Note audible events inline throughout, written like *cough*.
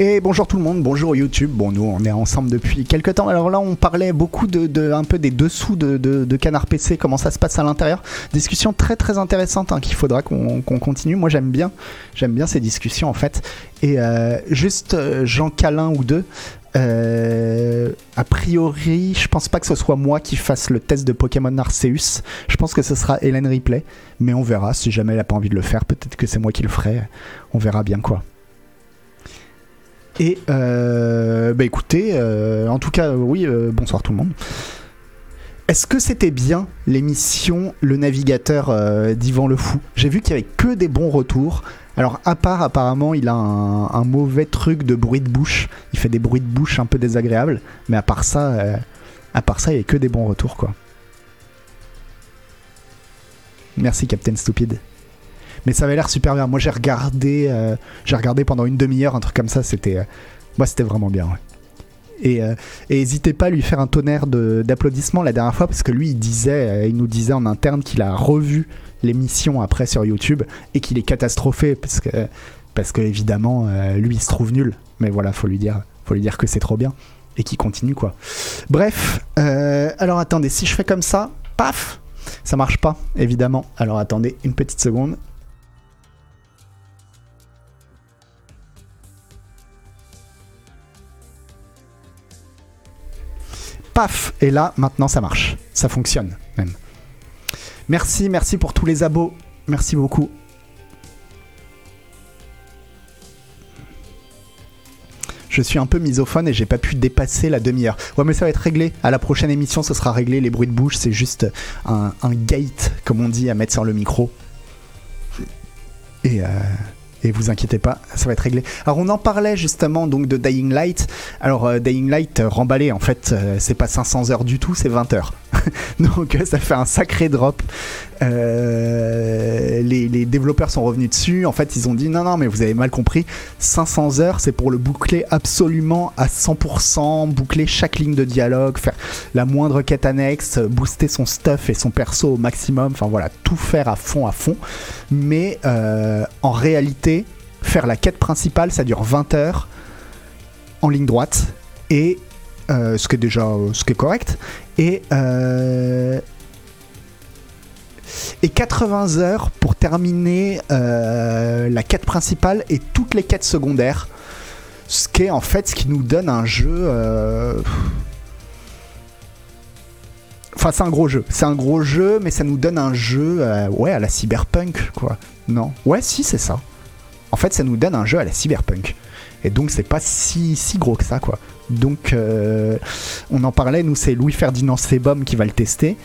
Et bonjour tout le monde, bonjour YouTube. Bon, nous on est ensemble depuis quelques temps. Alors là, on parlait beaucoup de, un peu des dessous de, Canard PC, comment ça se passe à l'intérieur. Discussion très très intéressante hein, qu'il faudra qu'on continue. Moi j'aime bien, j'aime bien ces discussions en fait. Et euh, juste euh, Jean Calin ou deux. Euh, a priori, je pense pas que ce soit moi qui fasse le test de Pokémon Arceus. Je pense que ce sera Hélène Ripley. Mais on verra. Si jamais elle a pas envie de le faire, peut-être que c'est moi qui le ferai. On verra bien quoi. Et euh, bah écoutez, euh, en tout cas, oui, euh, bonsoir tout le monde. Est-ce que c'était bien l'émission Le Navigateur d'Yvan Le Fou? J'ai vu qu'il y avait que des bons retours. Alors, à part, apparemment, il a un, mauvais truc de bruit de bouche. Il fait des bruits de bouche un peu désagréables. Mais à part ça, à part ça, il n'y a que des bons retours, quoi. Merci, Captain Stupide mais ça avait l'air super bien. Moi, j'ai regardé, euh, j'ai regardé pendant une demi-heure, un truc comme ça. C'était, euh, moi, c'était vraiment bien. Et, euh, n'hésitez pas à lui faire un tonnerre d'applaudissements la dernière fois parce que lui, il disait, il nous disait en interne qu'il a revu l'émission après sur YouTube et qu'il est catastrophé parce que, parce que évidemment, lui, il se trouve nul. Mais voilà, faut lui dire, faut lui dire que c'est trop bien et qu'il continue quoi. Bref, alors attendez, si je fais comme ça, paf, ça marche pas, évidemment. Alors attendez une petite seconde. Paf Et là, maintenant, ça marche. Ça fonctionne, même. Merci, merci pour tous les abos. Merci beaucoup. je suis un peu misophone et j'ai pas pu dépasser la demi-heure. Ouais, mais ça va être réglé. À la prochaine émission, ce sera réglé. Les bruits de bouche, c'est juste un, gate, comme on dit, à mettre sur le micro. Et, euh, et vous inquiétez pas, ça va être réglé. Alors on en parlait justement donc de Dying Light. Alors euh, Dying Light euh, remballé en fait, euh, c'est pas 500 heures du tout, c'est 20 heures. *laughs* donc ça fait un sacré drop. Les, les, développeurs sont revenus dessus. En fait, ils ont dit non non mais vous avez mal compris. 500 heures, c'est pour le boucler absolument à 100%, boucler chaque ligne de dialogue, faire la moindre quête annexe, booster son stuff et son perso au maximum. Enfin voilà, tout faire à fond à fond. Mais en réalité faire la quête principale, ça dure 20 heures en ligne droite. Et euh, ce qui est déjà ce qui est correct. Et, euh, et 80 heures pour terminer euh, la quête principale et toutes les quêtes secondaires. Ce qui est en fait ce qui nous donne un jeu. Enfin, c'est un gros jeu. C'est un gros jeu, mais ça nous donne un jeu, ouais, à la cyberpunk, quoi. Non. Ouais, si, c'est ça en fait, ça nous donne un jeu à la cyberpunk. Et donc, c'est pas si, si gros que ça, quoi. Donc, euh, on en parlait, nous, c'est Louis-Ferdinand Sebum qui va le tester.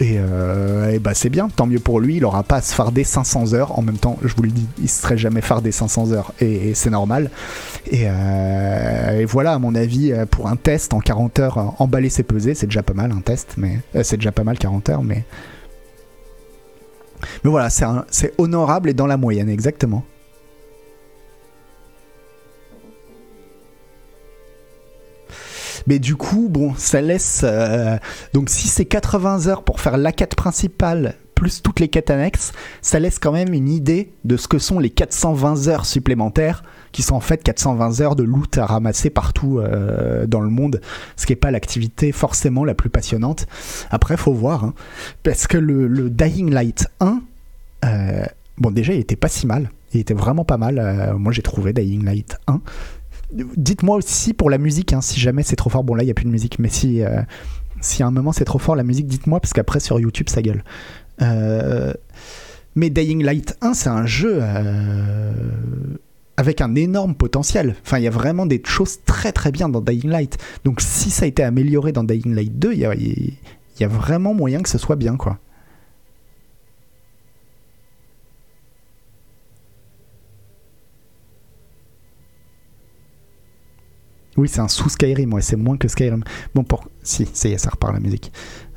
Et, euh, bah c'est bien, tant mieux pour lui, il aura pas à se farder 500 heures. En même temps, je vous le dis, il se serait jamais fardé 500 heures et, c'est normal. Euh, et, voilà, à mon avis, pour un test en 40 heures, emballer ses pesées, c'est déjà pas mal un test, mais c'est déjà pas mal 40 heures, mais. Mais voilà, c'est honorable et dans la moyenne, exactement. Mais du coup, bon, ça laisse. Euh, donc, si c'est 80 heures pour faire la quête principale plus toutes les quêtes annexes, ça laisse quand même une idée de ce que sont les 420 heures supplémentaires, qui sont en fait 420 heures de loot à ramasser partout euh, dans le monde, ce qui n'est pas l'activité forcément la plus passionnante. Après, faut voir, hein, parce que le, Dying Light 1, euh, bon, déjà, il était pas si mal. Il était vraiment pas mal. moi, j'ai trouvé Dying Light 1 dites-moi aussi pour la musique, hein, si jamais c'est trop fort. Bon, là, il n'y a plus de musique, mais si, euh, si à un moment c'est trop fort, la musique, dites-moi, parce qu'après, sur YouTube, ça gueule. Euh, mais Dying Light 1, c'est un jeu euh, avec un énorme potentiel. Enfin, il y a vraiment des choses très très bien dans Dying Light. Donc, si ça a été amélioré dans Dying Light 2, il y a, y a vraiment moyen que ce soit bien, quoi. Oui, c'est un sous Skyrim, ouais, c'est moins que Skyrim. Bon, pour. Si, ça y est, ça repart la musique.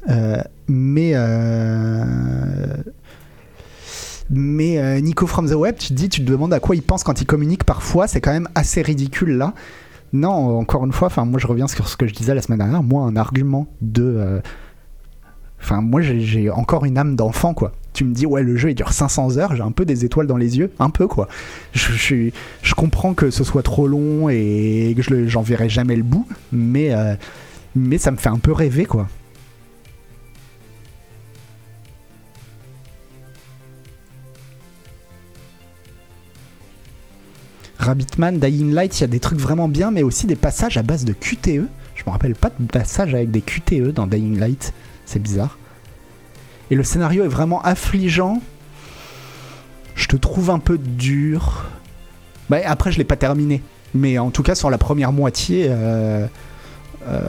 Euh, mais. Euh, mais euh, Nico from the Web, tu te dis, tu te demandes à quoi il pense quand il communique parfois, c'est quand même assez ridicule là. Non, encore une fois, moi je reviens sur ce que je disais la semaine dernière, moi un argument de Enfin, moi, j'ai encore une âme d'enfant, quoi. Tu me dis, ouais, le jeu, il dure 500 heures, j'ai un peu des étoiles dans les yeux, un peu, quoi. Je, je, comprends que ce soit trop long et que j'en verrai jamais le bout, mais, euh, mais ça me fait un peu rêver, quoi. Rabbitman, Dying Light, il y a des trucs vraiment bien, mais aussi des passages à base de QTE. Je me rappelle pas de passages avec des QTE dans Dying Light. C'est bizarre. Et le scénario est vraiment affligeant. Je te trouve un peu dur. Bah, après, je l'ai pas terminé. Mais en tout cas, sur la première moitié, euh, euh,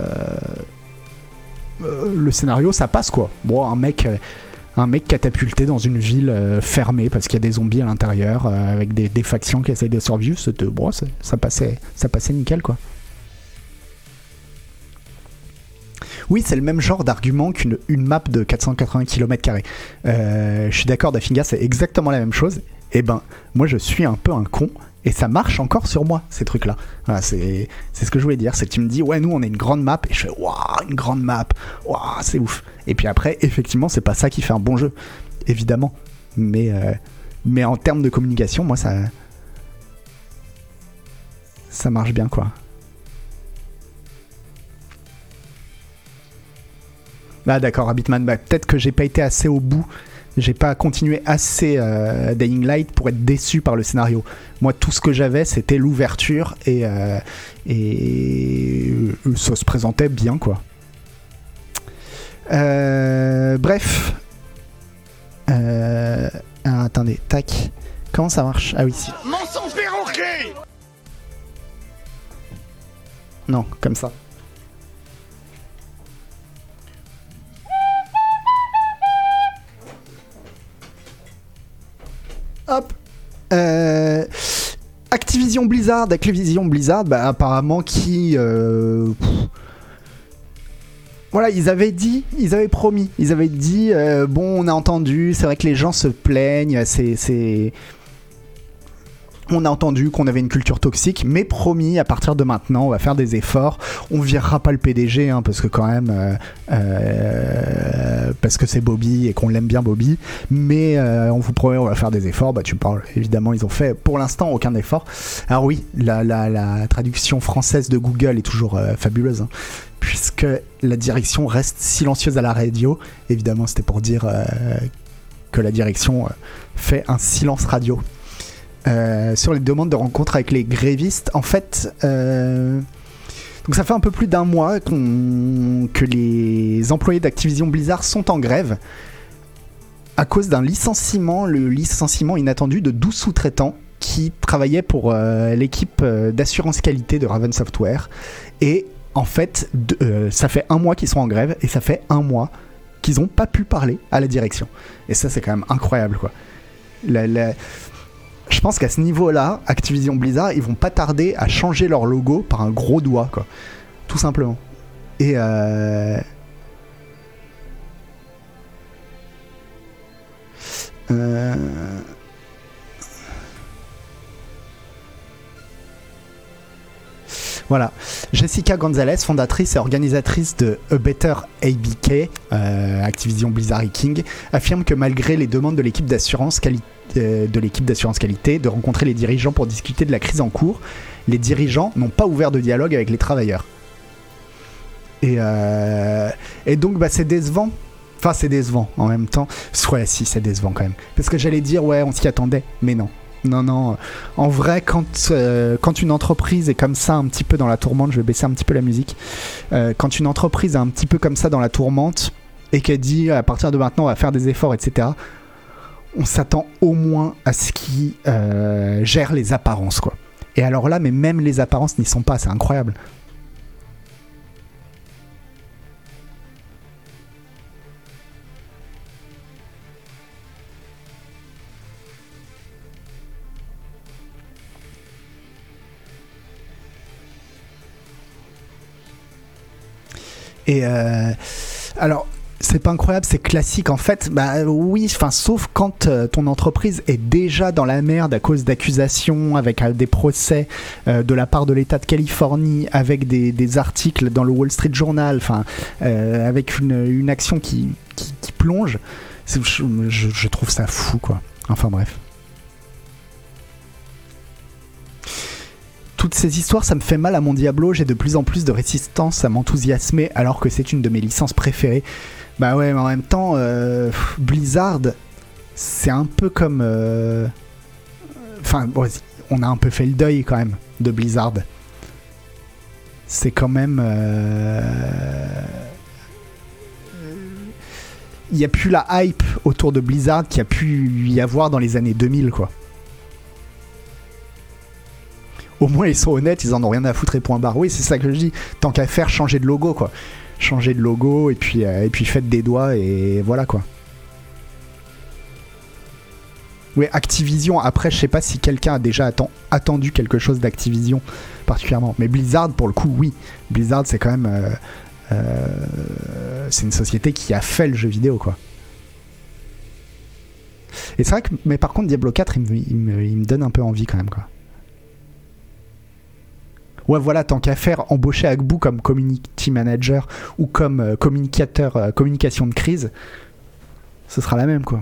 euh, le scénario, ça passe quoi. Bon, un mec un mec catapulté dans une ville fermée parce qu'il y a des zombies à l'intérieur avec des, factions qui essayent de survivre. Bon, ça, passait, ça passait nickel quoi. Oui, c'est le même genre d'argument qu'une une map de 480 km. Euh, je suis d'accord, Dafinga, c'est exactement la même chose. Eh ben, moi je suis un peu un con et ça marche encore sur moi, ces trucs-là. C'est ce que je voulais dire. C'est que tu me dis, ouais, nous, on est une grande map. Et je fais, waouh, une grande map. Waouh, c'est ouf. Et puis après, effectivement, c'est pas ça qui fait un bon jeu. Évidemment. Mais, euh, mais en termes de communication, moi, ça. Ça marche bien, quoi. Ah, d'accord, Habitman. Bah, Peut-être que j'ai pas été assez au bout j'ai pas continué assez euh, Dying Light pour être déçu par le scénario. Moi, tout ce que j'avais, c'était l'ouverture et, euh, et euh, ça se présentait bien, quoi. bref. Ah, attendez, tac. Comment ça marche? Ah oui, si. Non, comme ça. Hop. Euh, Activision Blizzard, Activision Blizzard, bah, apparemment qui. Euh, voilà, ils avaient dit, ils avaient promis, ils avaient dit, euh, bon, on a entendu, c'est vrai que les gens se plaignent, c'est on a entendu qu'on avait une culture toxique, mais promis, à partir de maintenant, on va faire des efforts. On virera pas le PDG, hein, parce que quand même, euh, euh, parce que c'est Bobby et qu'on l'aime bien Bobby. Mais euh, on vous promet, on va faire des efforts. Bah, tu parles. Évidemment, ils ont fait pour l'instant aucun effort. Alors oui, la, traduction française de Google est toujours fabuleuse. Hein, puisque la direction reste silencieuse à la radio. Évidemment, c'était pour dire que la direction fait un silence radio. Euh, sur les demandes de rencontre avec les grévistes. En fait, euh, donc ça fait un peu plus d'un mois que les employés d'Activision Blizzard sont en grève à cause d'un licenciement, le licenciement inattendu de 12 sous-traitants qui travaillaient pour euh, l'équipe d'assurance qualité de Raven Software. Et en fait, ça fait un mois qu'ils sont en grève et ça fait un mois qu'ils n'ont pas pu parler à la direction. Et ça, c'est quand même incroyable, quoi. Je pense qu'à ce niveau-là, Activision Blizzard, ils vont pas tarder à changer leur logo par un gros doigt, quoi. Tout simplement. Et euh... Euh... Voilà. Jessica Gonzalez, fondatrice et organisatrice de A Better ABK, euh, Activision Blizzard King, affirme que malgré les demandes de l'équipe d'assurance qualité euh, de l'équipe d'assurance qualité de rencontrer les dirigeants pour discuter de la crise en cours. Les dirigeants n'ont pas ouvert de dialogue avec les travailleurs. Et, euh, et donc, bah, c'est décevant. Enfin, c'est décevant en même temps. Ouais, si, c'est décevant quand même. Parce que j'allais dire, ouais, on s'y attendait, mais non. Non, non. En vrai, quand, euh, quand une entreprise est comme ça, un petit peu dans la tourmente, je vais baisser un petit peu la musique. quand une entreprise est un petit peu comme ça dans la tourmente et qu'elle dit à partir de maintenant on va faire des efforts, etc on s'attend au moins à ce qui euh, gère les apparences, quoi. Et alors là, mais même les apparences n'y sont pas, c'est incroyable. Et euh, alors, c'est pas incroyable, c'est classique en fait. Bah oui, enfin sauf quand euh, ton entreprise est déjà dans la merde à cause d'accusations, avec euh, des procès euh, de la part de l'État de Californie, avec des, articles dans le Wall Street Journal, enfin avec une, action qui qui, plonge. Je trouve ça fou, quoi. Enfin bref. Toutes ces histoires, ça me fait mal à mon Diablo. J'ai de plus en plus de résistance à m'enthousiasmer alors que c'est une de mes licences préférées. Bah ouais, mais en même temps, euh, Blizzard, c'est un peu comme. euh, Enfin, on a un peu fait le deuil quand même de Blizzard. C'est quand même. euh, Il n'y a plus la hype autour de Blizzard qu'il y a pu y avoir dans les années 2000, quoi. Au moins, ils sont honnêtes, ils en ont rien à foutre et point barre. Oui, c'est ça que je dis. Tant qu'à faire, changer de logo, quoi. Changer de logo et puis, euh, et puis faites des doigts et voilà, quoi. Oui, Activision, après, je sais pas si quelqu'un a déjà atten- attendu quelque chose d'Activision particulièrement. Mais Blizzard, pour le coup, oui. Blizzard, c'est quand même. euh, euh, c'est une société qui a fait le jeu vidéo, quoi. Et c'est vrai que. Mais par contre, Diablo 4, il me, il me- il me donne un peu envie quand même, quoi. Ouais, voilà, tant qu'à faire, embaucher Agbu comme community manager ou comme euh, communicateur, euh, communication de crise, ce sera la même, quoi.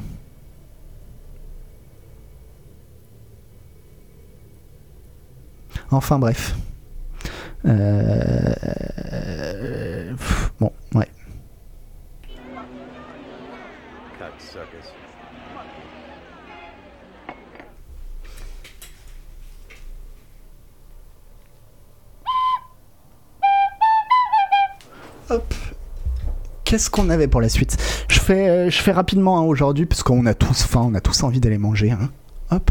Enfin bref. Euh, Bon, ouais. Cocksuckers. Hop. Qu'est-ce qu'on avait pour la suite? Je fais, euh, je fais rapidement hein, aujourd'hui, parce qu'on a tous faim, on a tous envie d'aller manger. hein. Hop.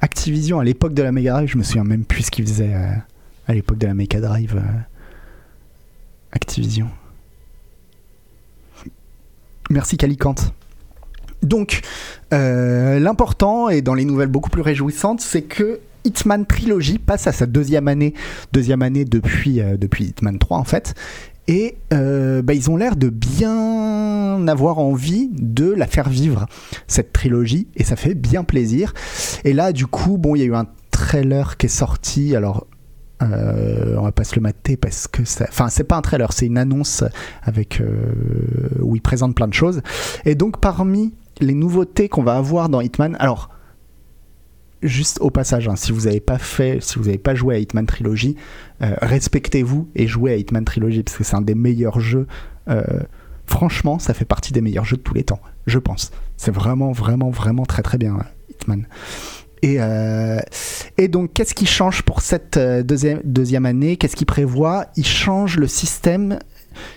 Activision à l'époque de la Mega Drive, je me souviens même plus ce qu'ils faisaient euh, à l'époque de la Mega Drive. euh, Activision. Merci Calicante. Donc, euh, l'important, et dans les nouvelles beaucoup plus réjouissantes, c'est que Hitman Trilogy passe à sa deuxième année, deuxième année depuis, euh, depuis Hitman 3 en fait, et euh, bah, ils ont l'air de bien avoir envie de la faire vivre, cette trilogie, et ça fait bien plaisir. Et là, du coup, bon, il y a eu un trailer qui est sorti, alors... euh, on va pas se le mater parce que ça... Enfin, c'est pas un trailer, c'est une annonce avec où ils présentent plein de choses. Et donc, parmi les nouveautés qu'on va avoir dans Hitman, alors juste au passage, hein, si vous n'avez pas fait, si vous n'avez pas joué à Hitman Trilogy, euh, respectez-vous et jouez à Hitman Trilogy parce que c'est un des meilleurs jeux. euh, franchement, ça fait partie des meilleurs jeux de tous les temps, je pense. C'est vraiment, vraiment, vraiment très, très bien, Hitman. Et, euh, donc, qu'est-ce qui change pour cette euh, deuxième, deuxième année? Qu'est-ce qui prévoit? Il change le système.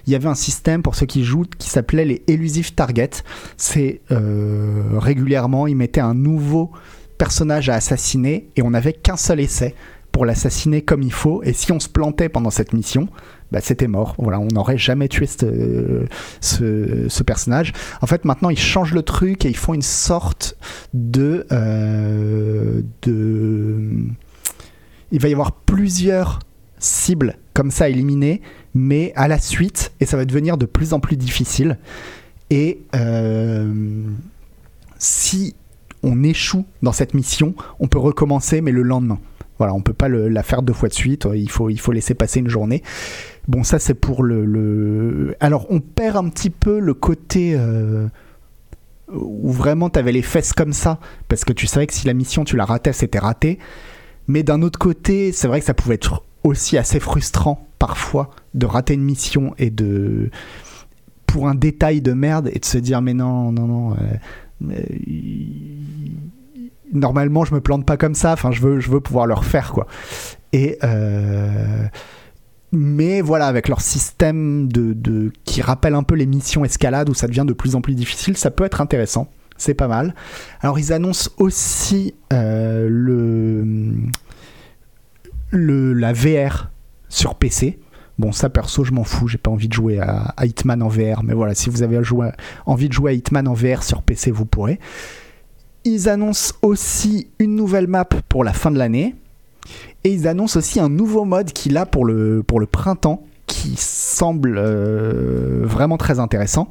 Il y avait un système pour ceux qui jouent qui s'appelait les Elusive Targets. C'est euh, régulièrement, ils mettaient un nouveau personnage à assassiner et on n'avait qu'un seul essai pour l'assassiner comme il faut. Et si on se plantait pendant cette mission, bah, c'était mort. Voilà, on n'aurait jamais tué ce, ce, ce personnage. En fait, maintenant, ils changent le truc et ils font une sorte de, euh, de... Il va y avoir plusieurs cibles comme ça éliminées, mais à la suite, et ça va devenir de plus en plus difficile. Et euh, si on échoue dans cette mission, on peut recommencer, mais le lendemain. Voilà, on peut pas la faire deux fois de suite. Il faut, il faut laisser passer une journée. Bon, ça c'est pour le, Alors, on perd un petit peu le côté euh, où vraiment tu avais les fesses comme ça, parce que tu savais que si la mission tu la ratais, c'était raté. Mais d'un autre côté, c'est vrai que ça pouvait être aussi assez frustrant parfois de rater une mission et de pour un détail de merde et de se dire mais non non non euh, euh, normalement je me plante pas comme ça. Enfin je veux je veux pouvoir le refaire quoi. Et euh, mais voilà avec leur système de, de qui rappelle un peu les missions escalade où ça devient de plus en plus difficile ça peut être intéressant. C'est pas mal. Alors ils annoncent aussi le le la VR sur PC Bon, ça perso, je m'en fous, j'ai pas envie de jouer à, Hitman en VR, mais voilà, si vous avez envie de jouer à Hitman en VR sur PC, vous pourrez. Ils annoncent aussi une nouvelle map pour la fin de l'année, et ils annoncent aussi un nouveau mode qu'il a pour le, printemps, qui semble euh, vraiment très intéressant,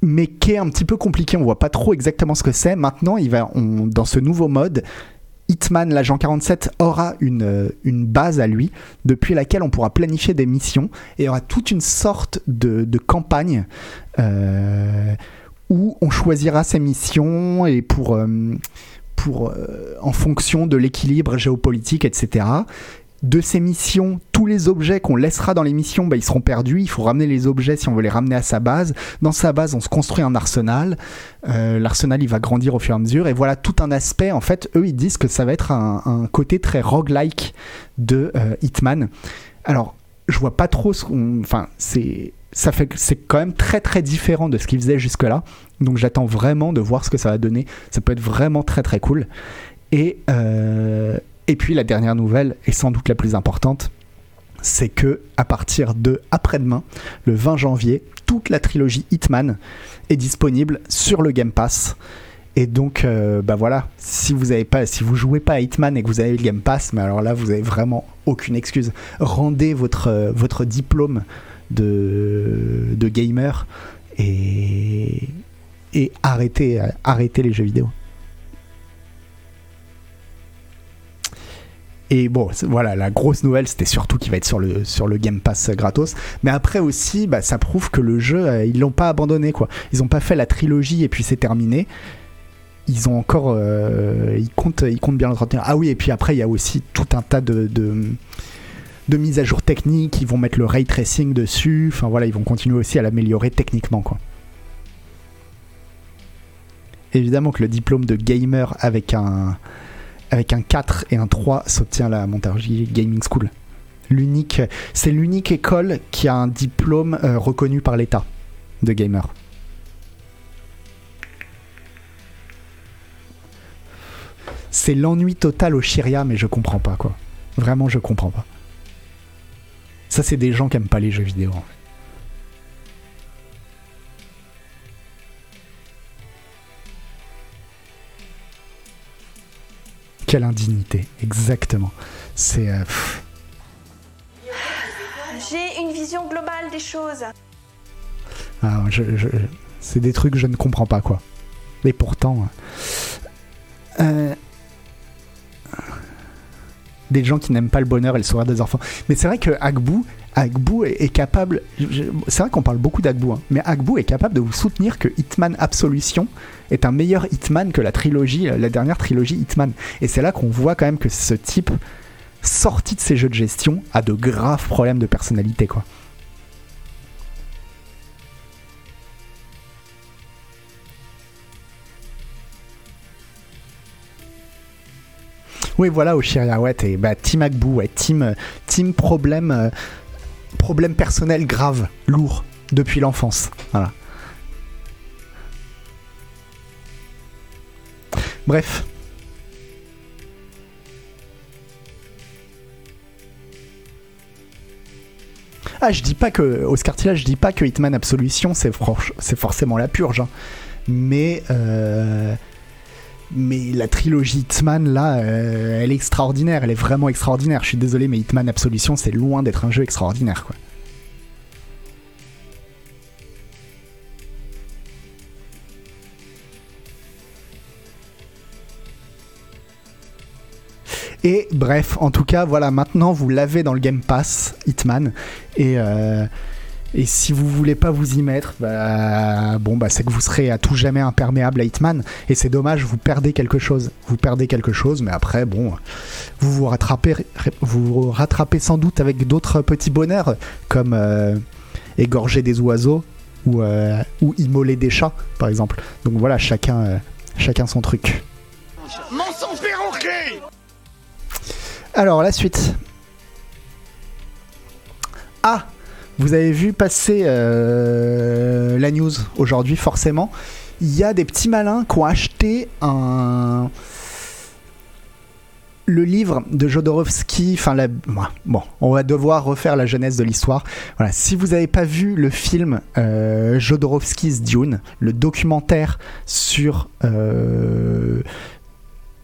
mais qui est un petit peu compliqué, on voit pas trop exactement ce que c'est. Maintenant, il va, dans ce nouveau mode, Hitman, l'agent 47, aura une, euh, une base à lui, depuis laquelle on pourra planifier des missions, et aura toute une sorte de, campagne euh, où on choisira ses missions, et euh, en fonction de l'équilibre géopolitique, etc. De ces missions, tous les objets qu'on laissera dans les missions, bah, ils seront perdus. Il faut ramener les objets si on veut les ramener à sa base. Dans sa base, on se construit un arsenal. Euh, L'arsenal, il va grandir au fur et à mesure. Et voilà tout un aspect. En fait, eux, ils disent que ça va être un, côté très roguelike de euh, Hitman. Alors, je vois pas trop ce qu'on. Enfin, c'est. Ça fait c'est quand même très très différent de ce qu'ils faisaient jusque-là. Donc j'attends vraiment de voir ce que ça va donner. Ça peut être vraiment très très cool. Et, euh, et puis la dernière nouvelle, et sans doute la plus importante, c'est que à partir de après-demain, le 20 janvier, toute la trilogie Hitman est disponible sur le Game Pass. Et donc, euh, bah voilà, si vous avez pas, si vous jouez pas à Hitman et que vous avez le Game Pass, mais alors là, vous avez vraiment aucune excuse. Rendez votre euh, diplôme de gamer et euh, arrêtez les jeux vidéo. Et bon, voilà, la grosse nouvelle, c'était surtout qu'il va être sur le, sur le Game Pass gratos. Mais après aussi, bah, ça prouve que le jeu, euh, ils l'ont pas abandonné, quoi. Ils ont pas fait la trilogie et puis c'est terminé. Ils ont encore. euh, ils, comptent, ils comptent bien l'entretenir. Ah oui, et puis après, il y a aussi tout un tas de. de de mises à jour techniques, ils vont mettre le ray tracing dessus, enfin voilà, ils vont continuer aussi à l'améliorer techniquement quoi. Évidemment que le diplôme de gamer avec un, avec un 4 et un 3 s'obtient la Montargis Gaming School. C'est l'unique école qui a un diplôme euh, reconnu par l'État de gamer. C'est l'ennui total au Shiria, mais je comprends pas quoi. Vraiment, je comprends pas. Ça, c'est des gens qui aiment pas les jeux vidéo. Quelle indignité, exactement. C'est. euh. J'ai une vision globale des choses. Ah, je- je- c'est des trucs que je ne comprends pas, quoi. Et pourtant. euh, des gens qui n'aiment pas le bonheur et le sourire des enfants. Mais c'est vrai que Agbu, Agbu est, capable. C'est vrai qu'on parle beaucoup d'Agbu, hein, mais Agbu est capable de vous soutenir que Hitman Absolution est un meilleur Hitman que la trilogie, la dernière trilogie Hitman. Et c'est là qu'on voit quand même que ce type, sorti de ses jeux de gestion, a de graves problèmes de personnalité, quoi. Oui, voilà, au Shiria, ouais, bah, Team Agbu, ouais, team, euh, team problème, euh, problème personnel grave, lourd, depuis l'enfance. Voilà. Bref. Ah, je dis pas que, Oscar Tilla, je dis pas que Hitman Absolution, c'est forcément la purge. hein. Mais. euh, mais la trilogie Hitman, là, euh, elle est extraordinaire, elle est vraiment extraordinaire. Je suis désolé, mais Hitman Absolution, c'est loin d'être un jeu extraordinaire, quoi. Et bref, en tout cas, voilà, maintenant vous l'avez dans le Game Pass, Hitman. Et, euh, et si vous voulez pas vous y mettre, bah, bon, bah, c'est que vous serez à tout jamais imperméable à Hitman. Et c'est dommage, vous perdez quelque chose. Vous perdez quelque chose, mais après, bon, vous vous rattrapez, vous vous rattrapez sans doute avec d'autres petits bonheurs, comme euh, égorger des oiseaux ou, euh, ou immoler des chats, par exemple. Donc voilà, chacun, euh, chacun son truc. Mensonge perroquet Alors, la suite. Ah Vous avez vu passer euh, la news aujourd'hui, forcément. Il y a des petits malins qui ont acheté un. Le livre de Jodorowsky, enfin bon, on va devoir refaire la genèse de l'histoire. Voilà, si vous n'avez pas vu le film euh, Jodorowsky's Dune, le documentaire sur euh,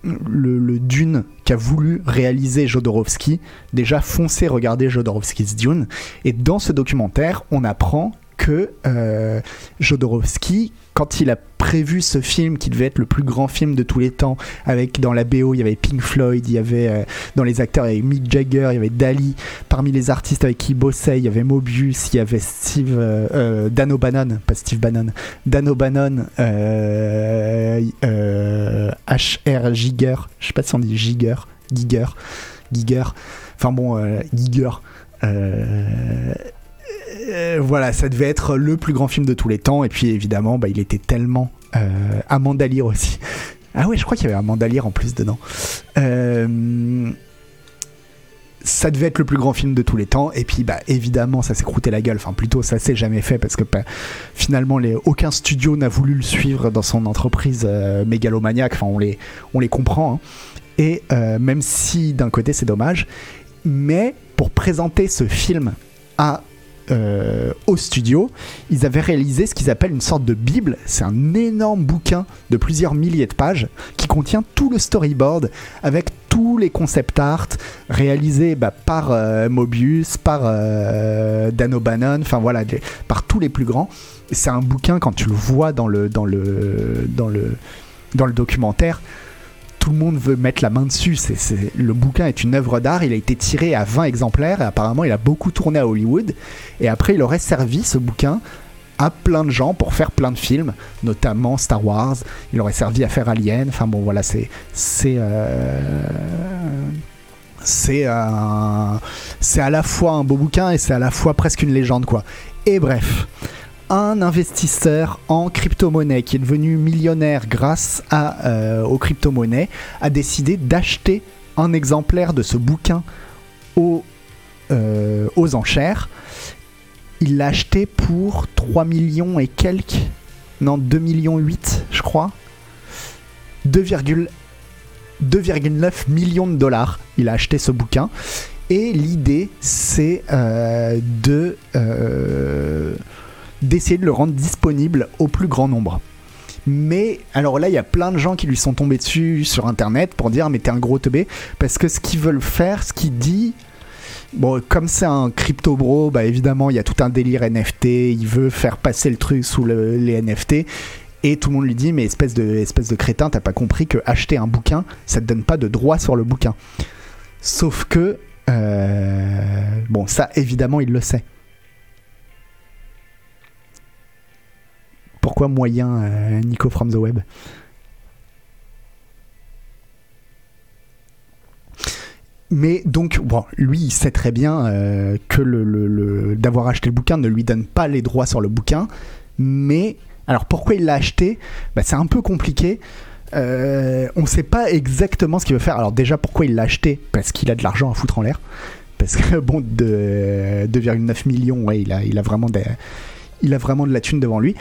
le, Dune qu'a voulu réaliser Jodorowsky, déjà foncez regarder Jodorowsky's Dune. Et dans ce documentaire, on apprend que euh, Jodorowsky, quand il a prévu ce film qui devait être le plus grand film de tous les temps, avec dans la BO il y avait Pink Floyd, il y avait euh, dans les acteurs il y avait Mick Jagger, il y avait Dali, parmi les artistes avec qui il bossait il y avait Mobius, il y avait Steve euh, euh, pas Steve Bannon, Dan O'Bannon, euh, euh, HR Giger, je sais pas si on dit Giger, Giger, Giger, enfin bon euh, Giger. Euh, voilà, ça devait être le plus grand film de tous les temps. Et puis évidemment, bah, il était tellement euh, Lear aussi. *laughs* Ah ouais, je crois qu'il y avait Amanda Lear en plus dedans. Euh, ça devait être le plus grand film de tous les temps. Et puis, bah, évidemment, ça s'est croûté la gueule. Enfin, plutôt, ça s'est jamais fait parce que bah, finalement, les, aucun studio n'a voulu le suivre dans son entreprise euh, mégalomaniaque. Enfin, on les, on les comprend. hein. Et euh, même si d'un côté, c'est dommage. Mais pour présenter ce film à euh, au studio, ils avaient réalisé ce qu'ils appellent une sorte de bible. C'est un énorme bouquin de plusieurs milliers de pages qui contient tout le storyboard avec tous les concept art réalisés bah, par euh, Mobius, par euh, Dan O'Bannon, enfin voilà, par tous les plus grands. C'est un bouquin quand tu le vois dans le dans le dans le dans le documentaire tout le monde veut mettre la main dessus. Le bouquin est une œuvre d'art. Il a été tiré à 20 exemplaires et apparemment il a beaucoup tourné à Hollywood. Et après, il aurait servi ce bouquin à plein de gens pour faire plein de films, notamment Star Wars. Il aurait servi à faire Alien. Enfin bon, voilà, c'est c'est euh, c'est à la fois un beau bouquin et c'est à la fois presque une légende quoi. Et bref, un investisseur en crypto-monnaie qui est devenu millionnaire grâce euh, aux crypto-monnaies a décidé d'acheter un exemplaire de ce bouquin aux, euh, aux enchères. Il l'a acheté pour 3 millions et quelques. Non, 2 millions 8, je crois. 2,9 2,9 millions de dollars. Il a acheté ce bouquin. Et l'idée, c'est euh, de d'essayer de le rendre disponible au plus grand nombre. Mais alors là, il y a plein de gens qui lui sont tombés dessus sur internet pour dire mais t'es un gros teubé parce que ce qu'ils veulent faire, ce qu'il dit, bon comme c'est un crypto bro, bah évidemment il y a tout un délire NFT, il veut faire passer le truc sous le- les NFT et tout le monde lui dit mais espèce de espèce de crétin, t'as pas compris que acheter un bouquin, ça te donne pas de droit sur le bouquin. Sauf que euh, bon ça évidemment il le sait. Pourquoi moyen euh, Nico from the web? Mais donc, bon, lui, il sait très bien euh, que d'avoir acheté le bouquin ne lui donne pas les droits sur le bouquin. Mais, alors pourquoi il l'a acheté? Bah, C'est un peu compliqué. Euh, on ne sait pas exactement ce qu'il veut faire. Alors déjà, pourquoi il l'a acheté? Parce qu'il a de l'argent à foutre en l'air. Parce que, bon, de 2,9 millions, ouais, il a, vraiment il a vraiment de la thune devant lui.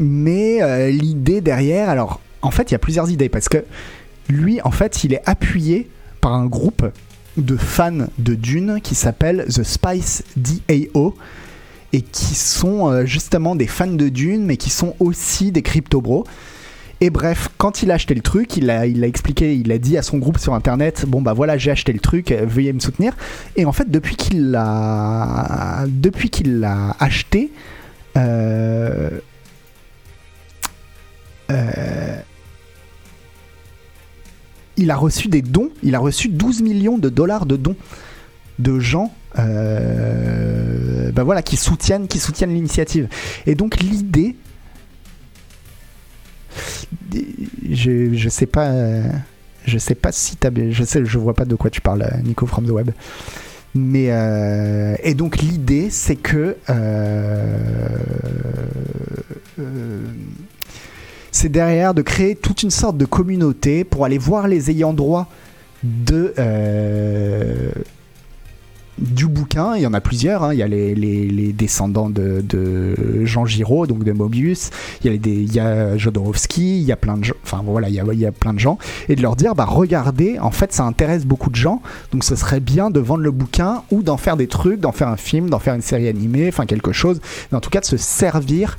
Mais euh, l'idée derrière, alors en fait, il y a plusieurs idées parce que lui, en fait, il est appuyé par un groupe de fans de Dune qui s'appelle The Spice DAO et qui sont euh, justement des fans de Dune mais qui sont aussi des crypto bros. Et bref, quand il a acheté le truc, il a, expliqué, il a dit à son groupe sur internet Bon, bah voilà, j'ai acheté le truc, euh, veuillez me soutenir. Et en fait, depuis qu'il l'a, depuis qu'il l'a acheté, euh, il a reçu des dons, il a reçu 12 millions de dollars de dons de gens euh, bah voilà, qui soutiennent, qui soutiennent l'initiative. Et donc l'idée, je, je sais pas, je sais pas si t'as, je sais, je vois pas de quoi tu parles, Nico from the web. Mais euh, et donc l'idée, c'est que c'est derrière de créer toute une sorte de communauté pour aller voir les ayants droit de euh, du bouquin. Il y en a plusieurs. hein. Il y a les, les- descendants de, Jean Giraud, donc de Mobius. Il y a, des- il y a Jodorowsky. Il y a plein de gens. Enfin voilà, il y a, il y a plein de gens. Et de leur dire, bah regardez, en fait, ça intéresse beaucoup de gens. Donc ce serait bien de vendre le bouquin ou d'en faire des trucs, d'en faire un film, d'en faire une série animée, enfin quelque chose. Mais en tout cas, de se servir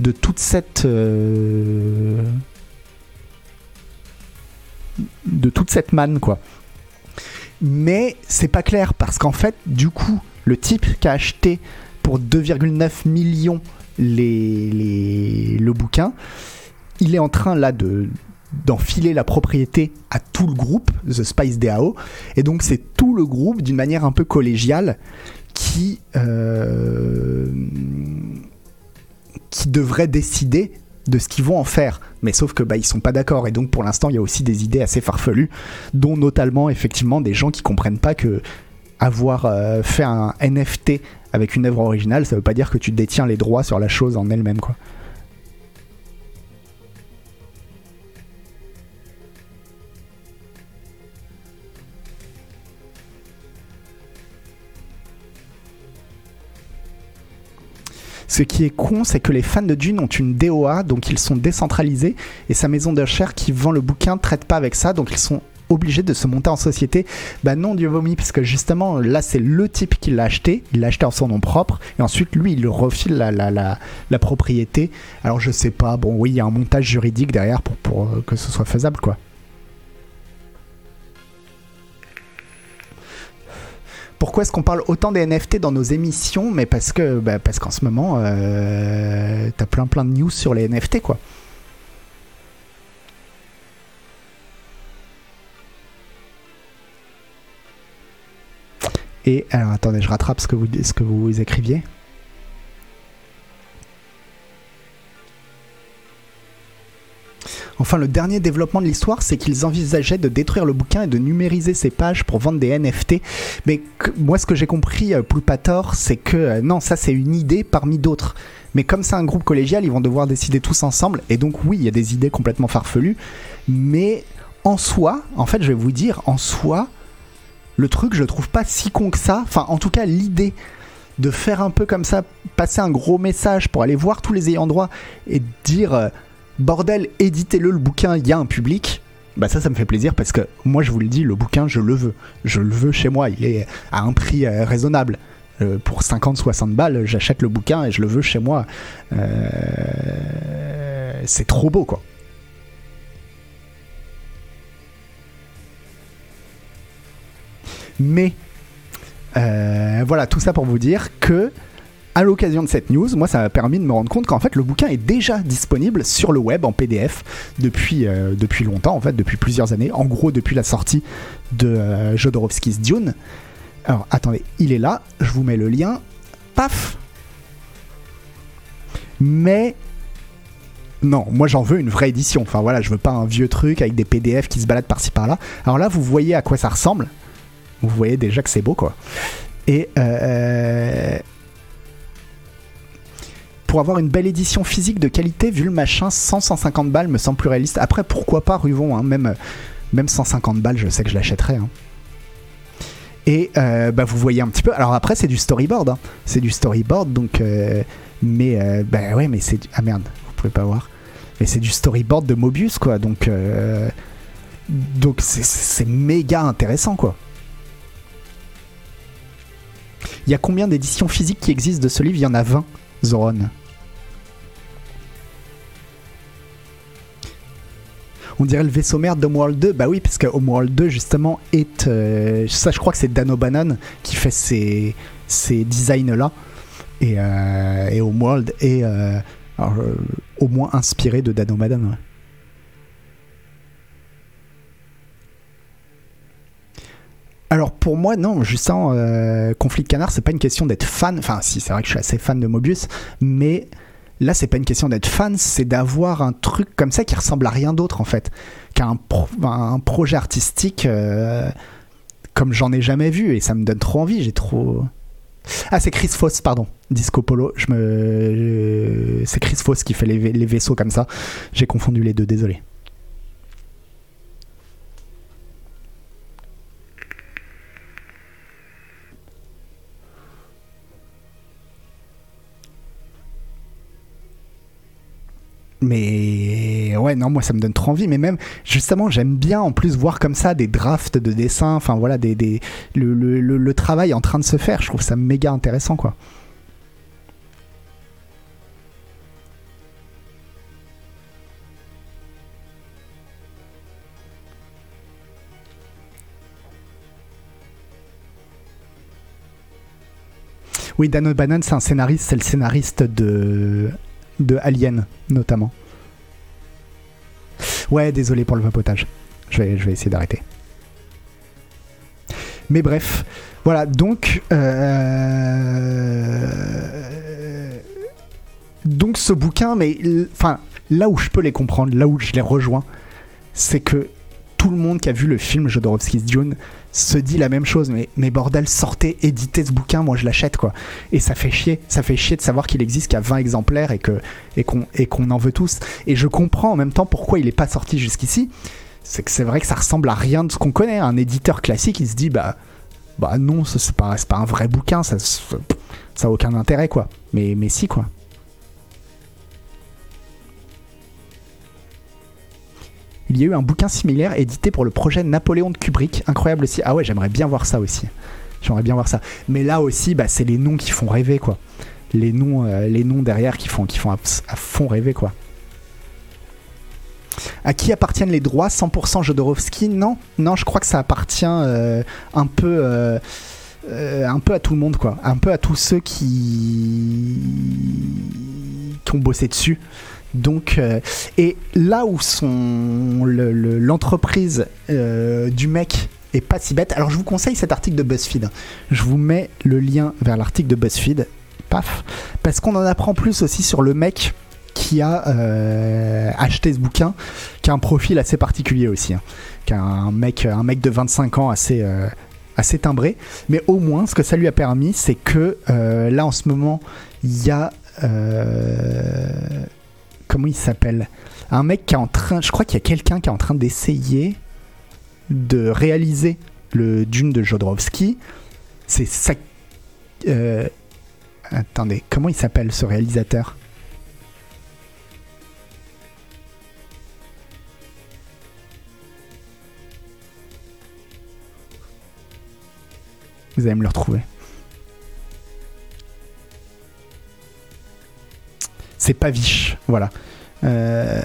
de toute cette euh, de toute cette manne quoi. Mais c'est pas clair parce qu'en fait, du coup, le type qui a acheté pour 2,9 millions les, le bouquin, il est en train là de d'enfiler la propriété à tout le groupe, The Spice DAO, et donc c'est tout le groupe d'une manière un peu collégiale qui euh, qui devrait décider de ce qu'ils vont en faire. Mais sauf que bah ils sont pas d'accord et donc pour l'instant il y a aussi des idées assez farfelues, dont notamment effectivement des gens qui comprennent pas que avoir euh, fait un NFT avec une œuvre originale, ça veut pas dire que tu détiens les droits sur la chose en elle-même quoi. Ce qui est con, c'est que les fans de Dune ont une DOA, donc ils sont décentralisés, et sa maison de recherche qui vend le bouquin traite pas avec ça, donc ils sont obligés de se monter en société. Bah non, Dieu vomi, parce que justement, là, c'est le type qui l'a acheté, il l'a acheté en son nom propre, et ensuite, lui, il le refile la, la, propriété. Alors, je sais pas, bon, oui, il y a un montage juridique derrière pour, pour euh, que ce soit faisable, quoi. Pourquoi est-ce qu'on parle autant des NFT dans nos émissions Mais parce que bah, parce qu'en ce moment, euh, t'as plein plein de news sur les NFT, quoi. Et alors attendez, je rattrape ce que vous, ce que vous écriviez. Enfin, le dernier développement de l'histoire, c'est qu'ils envisageaient de détruire le bouquin et de numériser ses pages pour vendre des NFT. Mais moi, ce que j'ai compris, euh, tort, c'est que euh, non, ça c'est une idée parmi d'autres. Mais comme c'est un groupe collégial, ils vont devoir décider tous ensemble. Et donc oui, il y a des idées complètement farfelues. Mais en soi, en fait, je vais vous dire, en soi, le truc, je le trouve pas si con que ça. Enfin, en tout cas, l'idée de faire un peu comme ça, passer un gros message pour aller voir tous les ayants droit et dire euh, bordel, éditez-le le bouquin, il y a un public. Bah ça, ça me fait plaisir parce que moi, je vous le dis, le bouquin, je le veux. Je le veux chez moi. Il est à un prix euh, raisonnable. Euh, pour 50-60 balles, j'achète le bouquin et je le veux chez moi. Euh, C'est trop beau, quoi. Mais voilà, tout ça pour vous dire que à l'occasion de cette news, moi ça m'a permis de me rendre compte qu'en fait le bouquin est déjà disponible sur le web en PDF depuis, euh, depuis longtemps, en fait depuis plusieurs années, en gros depuis la sortie de euh, Jodorowsky's Dune. Alors attendez, il est là, je vous mets le lien, paf Mais non, moi j'en veux une vraie édition, enfin voilà, je veux pas un vieux truc avec des PDF qui se baladent par-ci par-là. Alors là vous voyez à quoi ça ressemble, vous voyez déjà que c'est beau quoi. Et euh, pour avoir une belle édition physique de qualité, vu le machin, 100-150 balles me semble plus réaliste. Après, pourquoi pas Ruvon, hein, même, même 150 balles, je sais que je l'achèterais. hein. Et euh, bah, vous voyez un petit peu. Alors après, c'est du storyboard. hein. C'est du storyboard, donc. euh, mais euh, bah ouais, mais c'est. du- Ah merde, vous pouvez pas voir. Mais c'est du storyboard de Mobius, quoi. Donc. euh, donc c'est- c'est méga intéressant, quoi. Il y a combien d'éditions physiques qui existent de ce livre? Il y en a 20, Zoron. On dirait le vaisseau mère d'Homeworld 2. Bah oui, parce que Homeworld 2, justement, est. euh, ça, je crois que c'est Dan O'Bannon qui fait ces, ces designs-là. Et, euh, et Homeworld est euh, alors, au moins inspiré de Dan O'Bannon. Alors pour moi, non, justement, Conflit de Canard, c'est pas une question d'être fan. Enfin, si, c'est vrai que je suis assez fan de Mobius, mais là, c'est pas une question d'être fan, c'est d'avoir un truc comme ça qui ressemble à rien d'autre en fait, qu'un pro- un projet artistique euh, comme j'en ai jamais vu et ça me donne trop envie. J'ai trop. Ah, c'est Chris Foss, pardon. Disco Polo. Je me. C'est Chris Foss qui fait les, vai- les vaisseaux comme ça. J'ai confondu les deux, désolé. Mais ouais, non, moi ça me donne trop envie. Mais même, justement, j'aime bien en plus voir comme ça des drafts de dessins. Enfin voilà, des, des, le, le, le, le travail en train de se faire. Je trouve ça méga intéressant, quoi. Oui, Dan O'Bannon, c'est un scénariste, c'est le scénariste de, de Alien, notamment. Ouais, désolé pour le vapotage. Je vais, je essayer d'arrêter. Mais bref, voilà, donc. euh, Donc ce bouquin, mais. Enfin, là où je peux les comprendre, là où je les rejoins, c'est que tout le monde qui a vu le film Jodorowsky's Dune se dit la même chose. Mais, bordel, sortez, éditez ce bouquin, moi je l'achète quoi. Et ça fait chier, ça fait chier de savoir qu'il existe qu'à 20 exemplaires et que et qu'on en veut tous. Et je comprends en même temps pourquoi il n'est pas sorti jusqu'ici. C'est que c'est vrai que ça ressemble à rien de ce qu'on connaît. Un éditeur classique, il se dit bah bah non, c'est pas c'est pas un vrai bouquin, ça ça aucun intérêt quoi. Mais si quoi. Il y a eu un bouquin similaire édité pour le projet Napoléon de Kubrick, incroyable aussi. Ah ouais, j'aimerais bien voir ça aussi. J'aimerais bien voir ça. Mais là aussi, bah, c'est les noms qui font rêver, quoi. Les noms, euh, les noms derrière qui font, qui font à, fond rêver, quoi. À qui appartiennent les droits? 100% Jodorowsky? Non, non, je crois que ça appartient euh, un peu, euh, un peu à tout le monde, quoi. Un peu à tous ceux qui, qui ont bossé dessus. Donc, euh, et là où son le- le- l'entreprise euh, du mec est pas si bête, alors je vous conseille cet article de BuzzFeed. Je vous mets le lien vers l'article de BuzzFeed, paf, parce qu'on en apprend plus aussi sur le mec qui a euh, acheté ce bouquin, qui a un profil assez particulier aussi, hein, un mec, un mec de 25 ans assez timbré, mais au moins ce que ça lui a permis, c'est que là en ce moment il y a comment il s'appelle? Un mec qui est en train, je crois qu'il y a quelqu'un qui est en train d'essayer de réaliser le Dune de Jodorowsky. C'est ça. euh, attendez, comment il s'appelle ce réalisateur? Vous allez me le retrouver. C'est Paviche, voilà. Euh,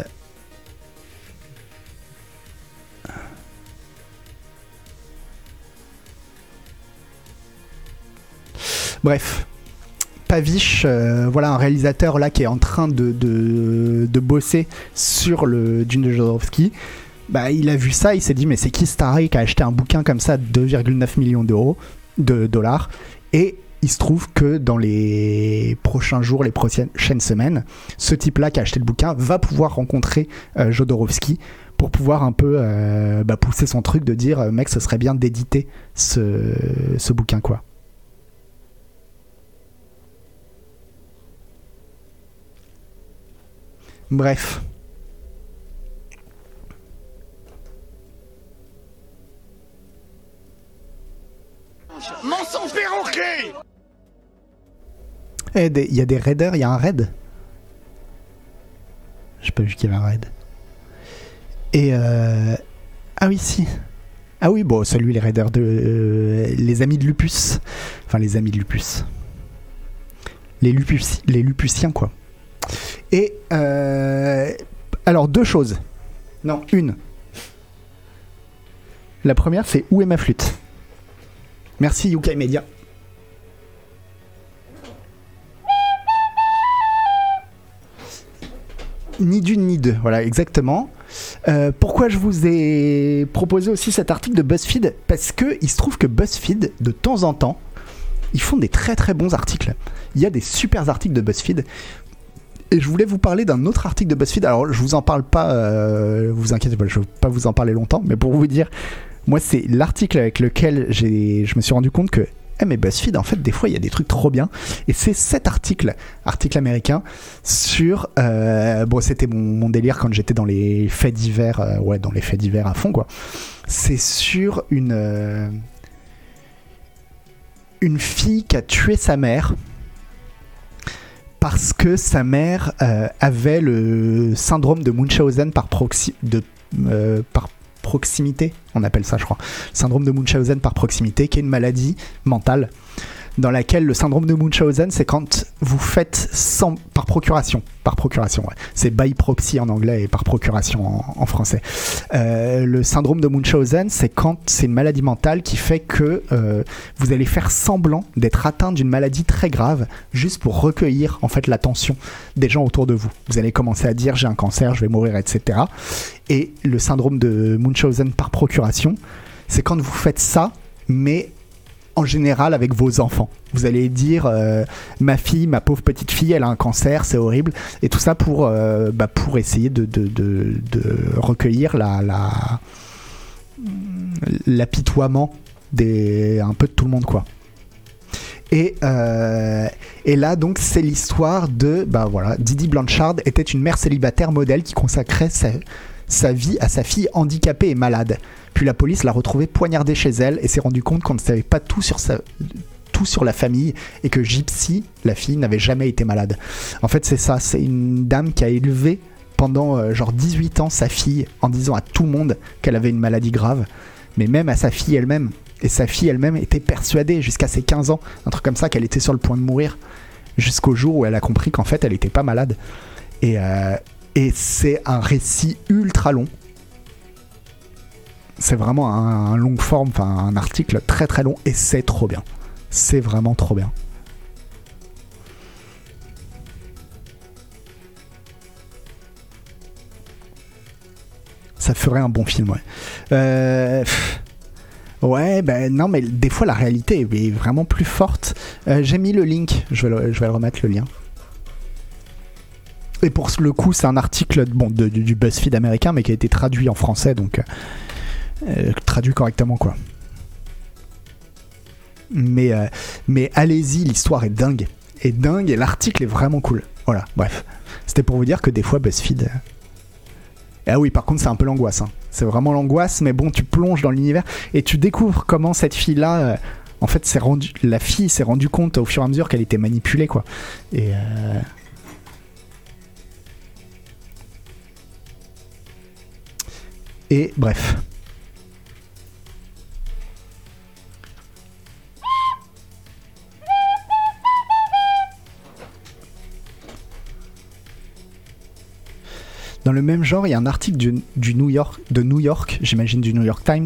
Bref, Paviche, euh, voilà un réalisateur là qui est en train de, bosser sur le Dune de Jodorowsky. Bah, il a vu ça, il s'est dit mais c'est qui Starry qui a acheté un bouquin comme ça de 2,9 millions d'euros, de dollars, et il se trouve que dans les prochains jours, les prochaines semaines, ce type-là qui a acheté le bouquin va pouvoir rencontrer euh, Jodorowsky pour pouvoir un peu euh, bah, pousser son truc de dire euh, mec, ce serait bien d'éditer ce, ce bouquin quoi. Bref. Mensonge perroquet Il y a des raiders, il y a un raid. J'ai pas vu qu'il y avait un raid. Et euh... ah oui si. Ah oui bon salut les raiders de euh, les amis de Lupus. Enfin les amis de Lupus. Les Lupus les Lupusiens quoi. Et euh... alors deux choses. Non une. La première c'est où est ma flûte? Merci Yukai Media. Ni d'une ni deux, voilà, exactement. Euh, pourquoi je vous ai proposé aussi cet article de BuzzFeed? Parce que il se trouve que BuzzFeed, de temps en temps, ils font des très très bons articles. Il y a des super articles de BuzzFeed. Et je voulais vous parler d'un autre article de BuzzFeed. Alors, je vous en parle pas, euh, vous inquiétez pas, je ne vais pas vous en parler longtemps, mais pour vous dire, moi, c'est l'article avec lequel je me suis rendu compte que, eh, mais BuzzFeed, en fait, des fois, il y a des trucs trop bien. Et c'est cet article, article américain, sur. euh, bon, c'était mon, délire quand j'étais dans les faits divers, euh, ouais, dans les faits divers à fond, quoi. C'est sur une. euh, une fille qui a tué sa mère parce que sa mère avait le syndrome de Munchausen par, proxi- de, par proximité, on appelle ça je crois, syndrome de Munchausen par proximité, qui est une maladie mentale. Dans laquelle le syndrome de Munchausen, c'est quand vous faites sans, par procuration. Par procuration, ouais. C'est by proxy en anglais et par procuration en, français. Euh, le syndrome de Munchausen, c'est quand c'est une maladie mentale qui fait que euh, vous allez faire semblant d'être atteint d'une maladie très grave juste pour recueillir en fait l'attention des gens autour de vous. Vous allez commencer à dire j'ai un cancer, je vais mourir, etc. Et le syndrome de Munchausen par procuration, c'est quand vous faites ça, mais en général avec vos enfants. Vous allez dire euh, ma fille, ma pauvre petite fille, elle a un cancer, c'est horrible, et tout ça pour, euh, bah, pour essayer de, recueillir la, la, l'apitoiement un peu de tout le monde, quoi. Et, euh, et là, donc, c'est l'histoire de. Bah voilà, Didi Blanchard était une mère célibataire modèle qui consacrait sa, sa vie à sa fille handicapée et malade. Puis la police l'a retrouvée poignardée chez elle et s'est rendu compte qu'on ne savait pas tout sur sa tout sur la famille et que Gypsy, la fille, n'avait jamais été malade. En fait, c'est ça, c'est une dame qui a élevé pendant euh, genre 18 ans sa fille en disant à tout le monde qu'elle avait une maladie grave, mais même à sa fille elle-même. Et sa fille elle-même était persuadée jusqu'à ses 15 ans, un truc comme ça, qu'elle était sur le point de mourir, jusqu'au jour où elle a compris qu'en fait elle était pas malade. Et, euh, et c'est un récit ultra long. C'est vraiment un, long forme, enfin un article très très long, et c'est trop bien. C'est vraiment trop bien. Ça ferait un bon film, ouais. Euh, ouais, ben non, mais des fois la réalité est vraiment plus forte. Euh, J'ai mis le link, je vais je vais le remettre le lien. Et pour le coup, c'est un article du, BuzzFeed américain, mais qui a été traduit en français, donc euh, traduit correctement, quoi. Mais, euh, mais allez-y, l'histoire est dingue. Est dingue et l'article est vraiment cool. Voilà, bref. C'était pour vous dire que des fois, BuzzFeed. euh, Ah oui, par contre, c'est un peu l'angoisse. hein. C'est vraiment l'angoisse, mais bon, tu plonges dans l'univers et tu découvres comment cette fille-là. euh, en fait, rendu, la fille s'est rendue compte au fur et à mesure qu'elle était manipulée, quoi. Et. Et bref. Dans le même genre, il y a un article du, New York, de New York, j'imagine du New York Times,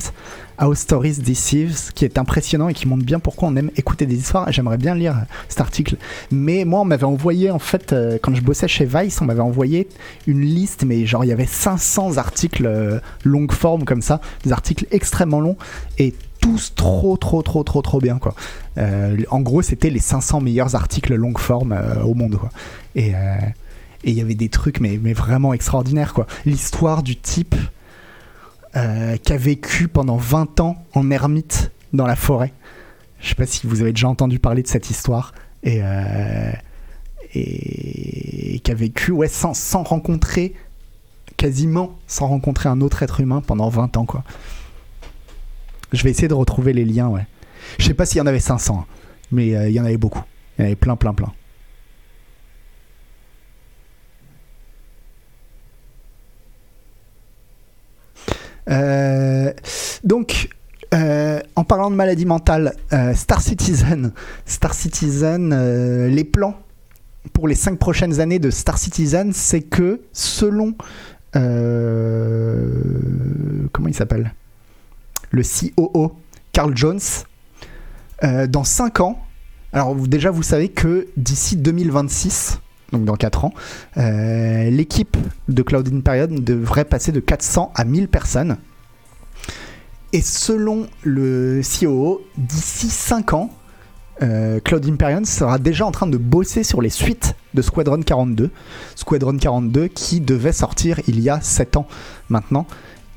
How Stories Deceives, qui est impressionnant et qui montre bien pourquoi on aime écouter des histoires. J'aimerais bien lire cet article. Mais moi, on m'avait envoyé, en fait, euh, quand je bossais chez Vice, on m'avait envoyé une liste, mais genre, il y avait 500 articles euh, longue forme comme ça, des articles extrêmement longs et tous trop, trop, trop, trop, trop bien, quoi. Euh, en gros, c'était les 500 meilleurs articles longue forme euh, au monde, quoi. Et. Et il y avait des trucs mais, mais vraiment extraordinaires quoi. L'histoire du type euh, qui a vécu pendant 20 ans en ermite dans la forêt. Je sais pas si vous avez déjà entendu parler de cette histoire. Et, euh, et qui a vécu ouais, sans, sans rencontrer, quasiment sans rencontrer un autre être humain pendant 20 ans quoi. Je vais essayer de retrouver les liens ouais. Je sais pas s'il y en avait 500, hein, mais euh, il y en avait beaucoup. Il y en avait plein plein plein. Donc, euh, en parlant de maladie mentale, euh, Star Citizen, Star Citizen, euh, les plans pour les cinq prochaines années de Star Citizen, c'est que selon euh, comment il s'appelle, le COO Carl Jones, euh, dans 5 ans, alors déjà vous savez que d'ici 2026, donc dans 4 ans, euh, l'équipe de Cloud Imperium devrait passer de 400 à 1000 personnes. Et selon le COO, d'ici 5 ans, euh, Cloud Imperium sera déjà en train de bosser sur les suites de Squadron 42. Squadron 42 qui devait sortir il y a 7 ans maintenant.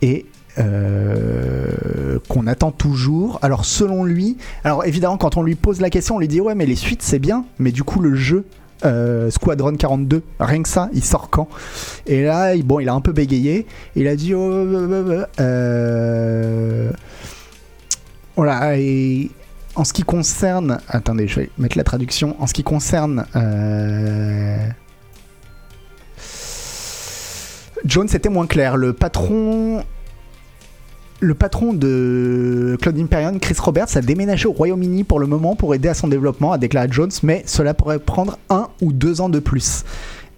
Et euh, qu'on attend toujours. Alors selon lui, alors évidemment quand on lui pose la question, on lui dit ouais mais les suites c'est bien, mais du coup le jeu euh, Squadron 42, rien que ça, il sort quand? Et là, bon, il a un peu bégayé. Il a dit oh, euh, euh, voilà. Et en ce qui concerne, attendez, je vais mettre la traduction. En ce qui concerne euh, Jones, c'était moins clair. Le patron le patron de Cloud Imperium, Chris Roberts, a déménagé au Royaume-Uni pour le moment pour aider à son développement, a déclaré Jones, mais cela pourrait prendre un ou deux ans de plus.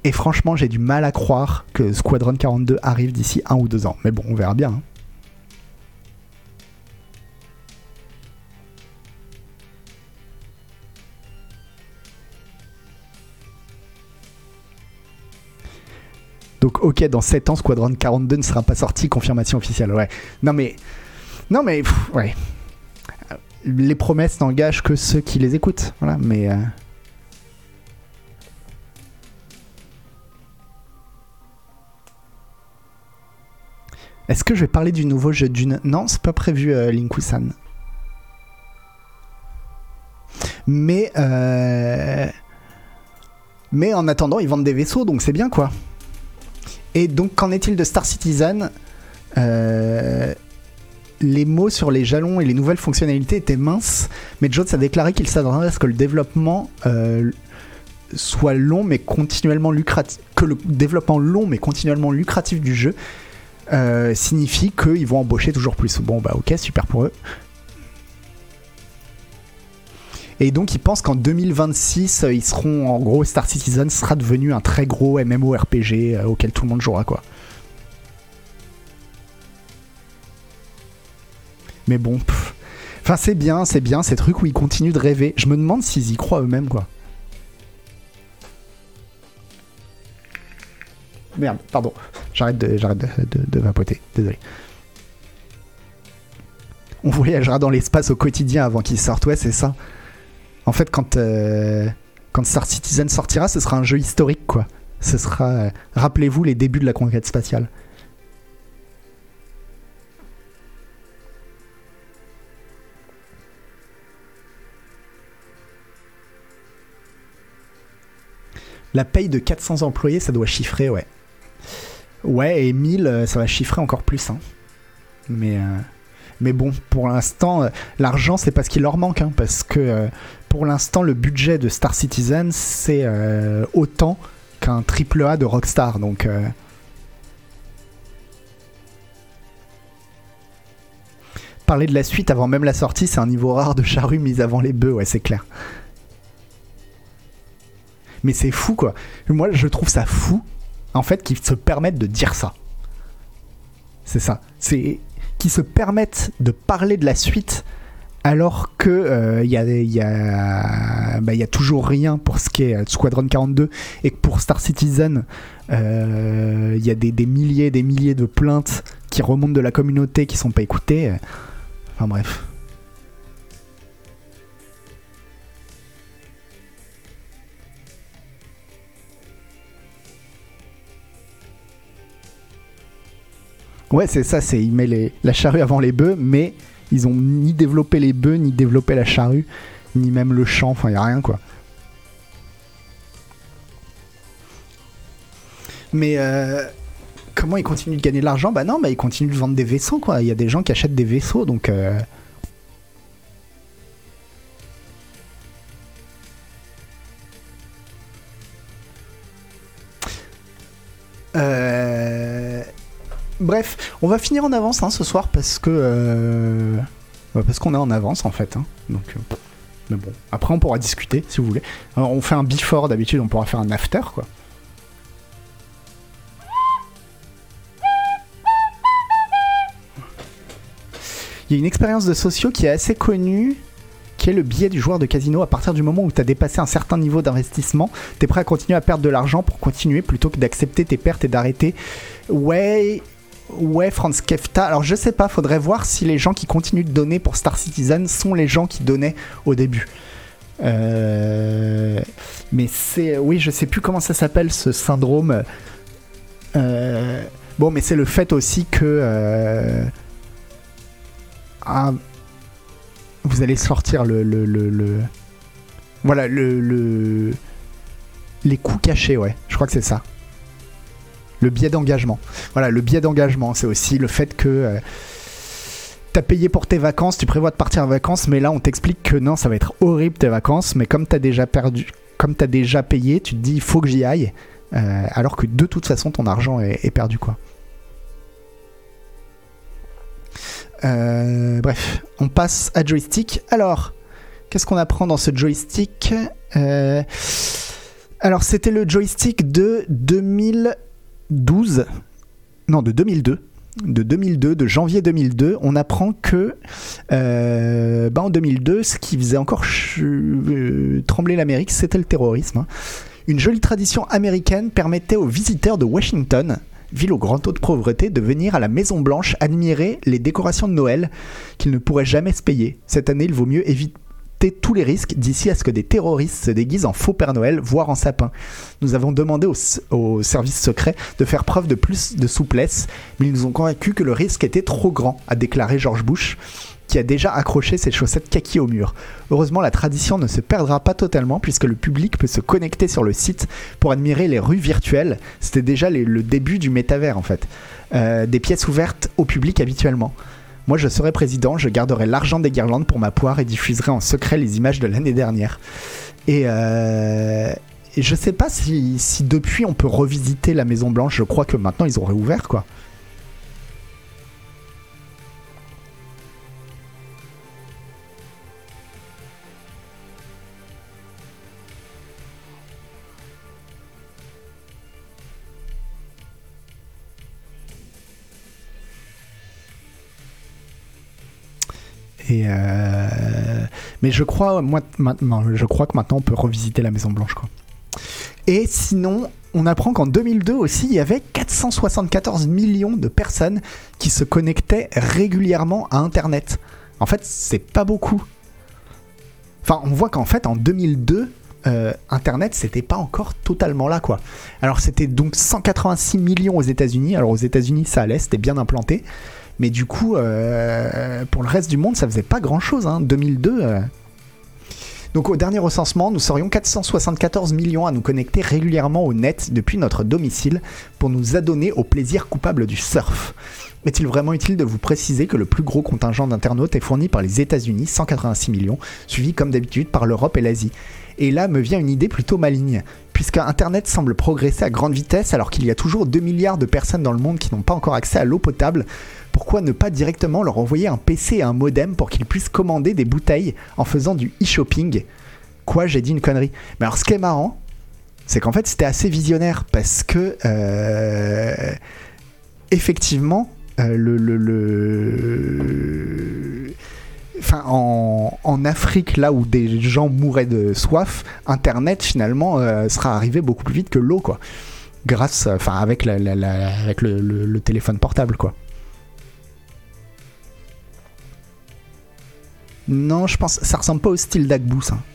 Et franchement, j'ai du mal à croire que Squadron 42 arrive d'ici un ou deux ans. Mais bon, on verra bien. hein. Donc ok, dans 7 ans, Squadron 42 ne sera pas sorti, confirmation officielle. Ouais. Non mais... Non mais... ouais. Les promesses n'engagent que ceux qui les écoutent. Voilà, mais... euh, Est-ce que je vais parler du nouveau jeu d'une... Non, c'est pas prévu, euh, Linku-san. Mais... euh, Mais en attendant, ils vendent des vaisseaux, donc c'est bien quoi. Et donc, qu'en est-il de Star Citizen Euh, Les mots sur les jalons et les nouvelles fonctionnalités étaient minces, mais Jones a déclaré qu'il s'attendrait à ce que le développement euh, soit long mais continuellement lucratif, que le développement long mais continuellement lucratif du jeu euh, signifie qu'ils vont embaucher toujours plus. Bon bah ok, super pour eux. Et donc ils pensent qu'en 2026, euh, ils seront en gros Star Citizen sera devenu un très gros MMORPG euh, auquel tout le monde jouera quoi. Mais bon, enfin c'est bien, c'est bien ces trucs où ils continuent de rêver. Je me demande s'ils y croient eux-mêmes quoi. Merde, pardon. J'arrête de, j'arrête de, vapoter. Désolé. On voyagera dans l'espace au quotidien avant qu'il sorte. Ouais, c'est ça. En fait, quand, euh, quand Star Citizen sortira, ce sera un jeu historique, quoi. Ce sera. euh, Rappelez-vous les débuts de la conquête spatiale. La paye de 400 employés, ça doit chiffrer, ouais. Ouais, et 1000, euh, ça va chiffrer encore plus. Hein. Mais, euh, mais bon, pour l'instant, l'argent, c'est pas ce qui leur manque. hein, parce que pour l'instant, le budget de Star Citizen, c'est euh, autant qu'un triple A de Rockstar. Donc. euh, Parler de la suite avant même la sortie, c'est un niveau rare de charrue mise avant les bœufs, ouais, c'est clair. Mais c'est fou, quoi. Moi, je trouve ça fou, en fait, qu'ils se permettent de dire ça. C'est ça. C'est qu'ils se permettent de parler de la suite alors que euh, il y, a, il y, a, bah, y a toujours rien pour ce qui est euh, Squadron 42 et que pour Star Citizen, euh, il y a des, milliers et des milliers de plaintes qui remontent de la communauté qui sont pas écoutées. Enfin bref. Ouais, c'est ça, c'est il met la charrue avant les bœufs, mais ils ont ni développé les bœufs, ni développé la charrue, ni même le champ, enfin y a rien quoi. Mais euh, comment ils continuent de gagner de l'argent? Bah non, bah ils continuent de vendre des vaisseaux quoi. Il y a des gens qui achètent des vaisseaux donc. euh, Euh, Bref, on va finir en avance hein, ce soir parce que euh, parce qu'on est en avance en fait. hein. Donc, euh, mais bon, après on pourra discuter si vous voulez. On fait un before d'habitude, on pourra faire un after quoi. Il y a une expérience de sociaux qui est assez connue, qui est le biais du joueur de casino. À partir du moment où tu as dépassé un certain niveau d'investissement, tu es prêt à continuer à perdre de l'argent pour continuer plutôt que d'accepter tes pertes et d'arrêter. Ouais, ouais, Franz Kefta. Alors je sais pas, faudrait voir si les gens qui continuent de donner pour Star Citizen sont les gens qui donnaient au début. Euh, mais c'est. Oui, je sais plus comment ça s'appelle ce syndrome. Euh, Bon, mais c'est le fait aussi que. euh, vous allez sortir le. voilà, le, le. Les coûts cachés, ouais. Je crois que c'est ça. Le biais d'engagement. Voilà, le biais d'engagement, c'est aussi le fait que. euh, T'as payé pour tes vacances, tu prévois de partir en vacances, mais là on t'explique que non, ça va être horrible tes vacances, mais comme t'as déjà perdu, comme t'as déjà payé, tu te dis il faut que j'y aille, euh, alors que de toute façon ton argent est, perdu quoi. euh, bref, on passe à joystick. Alors, qu'est-ce qu'on apprend dans ce joystick? Alors, c'était le joystick de 2012. Non, de 2002. De 2002, de janvier 2002, on apprend que euh, bah, en 2002, ce qui faisait encore euh, trembler l'Amérique, c'était le terrorisme. hein. Une jolie tradition américaine permettait aux visiteurs de Washington, ville au grand taux de pauvreté, de venir à la Maison Blanche admirer les décorations de Noël qu'ils ne pourraient jamais se payer. Cette année, il vaut mieux éviter tous les risques d'ici à ce que des terroristes se déguisent en faux Père Noël, voire en sapin. Nous avons demandé au, au service secret de faire preuve de plus de souplesse, mais ils nous ont convaincus que le risque était trop grand, a déclaré George Bush, qui a déjà accroché ses chaussettes kaki au mur. Heureusement, la tradition ne se perdra pas totalement puisque le public peut se connecter sur le site pour admirer les rues virtuelles. C'était déjà le début du métavers en fait. Euh, des pièces ouvertes au public habituellement. Moi, je serai président, je garderai l'argent des guirlandes pour ma poire et diffuserai en secret les images de l'année dernière. Et, euh, et je sais pas si, si depuis on peut revisiter la Maison Blanche. Je crois que maintenant ils ont réouvert quoi. Et euh, mais je crois, moi, maintenant, je crois que maintenant on peut revisiter la Maison Blanche, quoi. Et sinon, on apprend qu'en 2002 aussi, il y avait 474 millions de personnes qui se connectaient régulièrement à Internet. En fait, c'est pas beaucoup. Enfin, on voit qu'en fait, en 2002, euh, Internet, c'était pas encore totalement là, quoi. Alors, c'était donc 186 millions aux États-Unis. Alors, aux États-Unis, ça allait, c'était bien implanté. Mais du coup, euh, pour le reste du monde, ça faisait pas grand chose. Hein. 2002. euh. Donc, au dernier recensement, nous serions 474 millions à nous connecter régulièrement au net depuis notre domicile pour nous adonner au plaisir coupable du surf. Est-il vraiment utile de vous préciser que le plus gros contingent d'internautes est fourni par les États-Unis, 186 millions, suivi comme d'habitude par l'Europe et l'Asie? Et là me vient une idée plutôt maligne, puisque Internet semble progresser à grande vitesse alors qu'il y a toujours 2 milliards de personnes dans le monde qui n'ont pas encore accès à l'eau potable. Pourquoi ne pas directement leur envoyer un PC et un modem pour qu'ils puissent commander des bouteilles en faisant du e-shopping? Quoi, j'ai dit une connerie. Mais alors ce qui est marrant, c'est qu'en fait c'était assez visionnaire parce que euh, effectivement euh, le, en, Afrique, là où des gens mouraient de soif, Internet finalement euh, sera arrivé beaucoup plus vite que l'eau, quoi. Grâce, enfin, avec, le téléphone portable, quoi. Non, je pense, ça ressemble pas au style d'Agbou, ça. «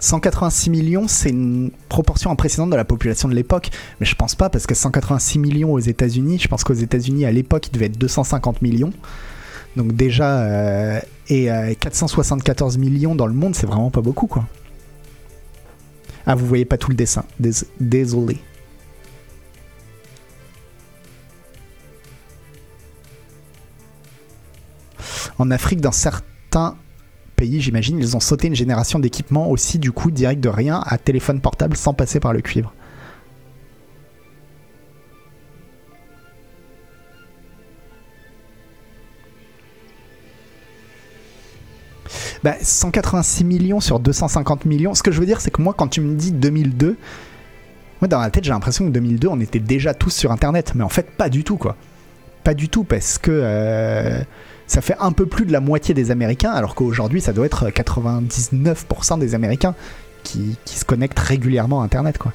186 millions, c'est une proportion imprécédente de la population de l'époque. Mais je pense pas, parce que 186 millions aux États-Unis, je pense qu'aux États-Unis, à l'époque, il devait être 250 millions. Donc déjà, euh, et euh, 474 millions dans le monde, c'est vraiment pas beaucoup, quoi. Ah, vous voyez pas tout le dessin. Dés- Désolé. En Afrique, dans certains pays, j'imagine, ils ont sauté une génération d'équipements aussi, du coup, direct de rien à téléphone portable sans passer par le cuivre. Bah, 186 millions sur 250 millions. Ce que je veux dire, c'est que moi, quand tu me dis 2002, moi, dans la tête, j'ai l'impression que 2002, on était déjà tous sur Internet. Mais en fait, pas du tout, quoi. Pas du tout, parce que euh, ça fait un peu plus de la moitié des Américains, alors qu'aujourd'hui, ça doit être 99% des Américains qui, qui se connectent régulièrement à Internet, quoi.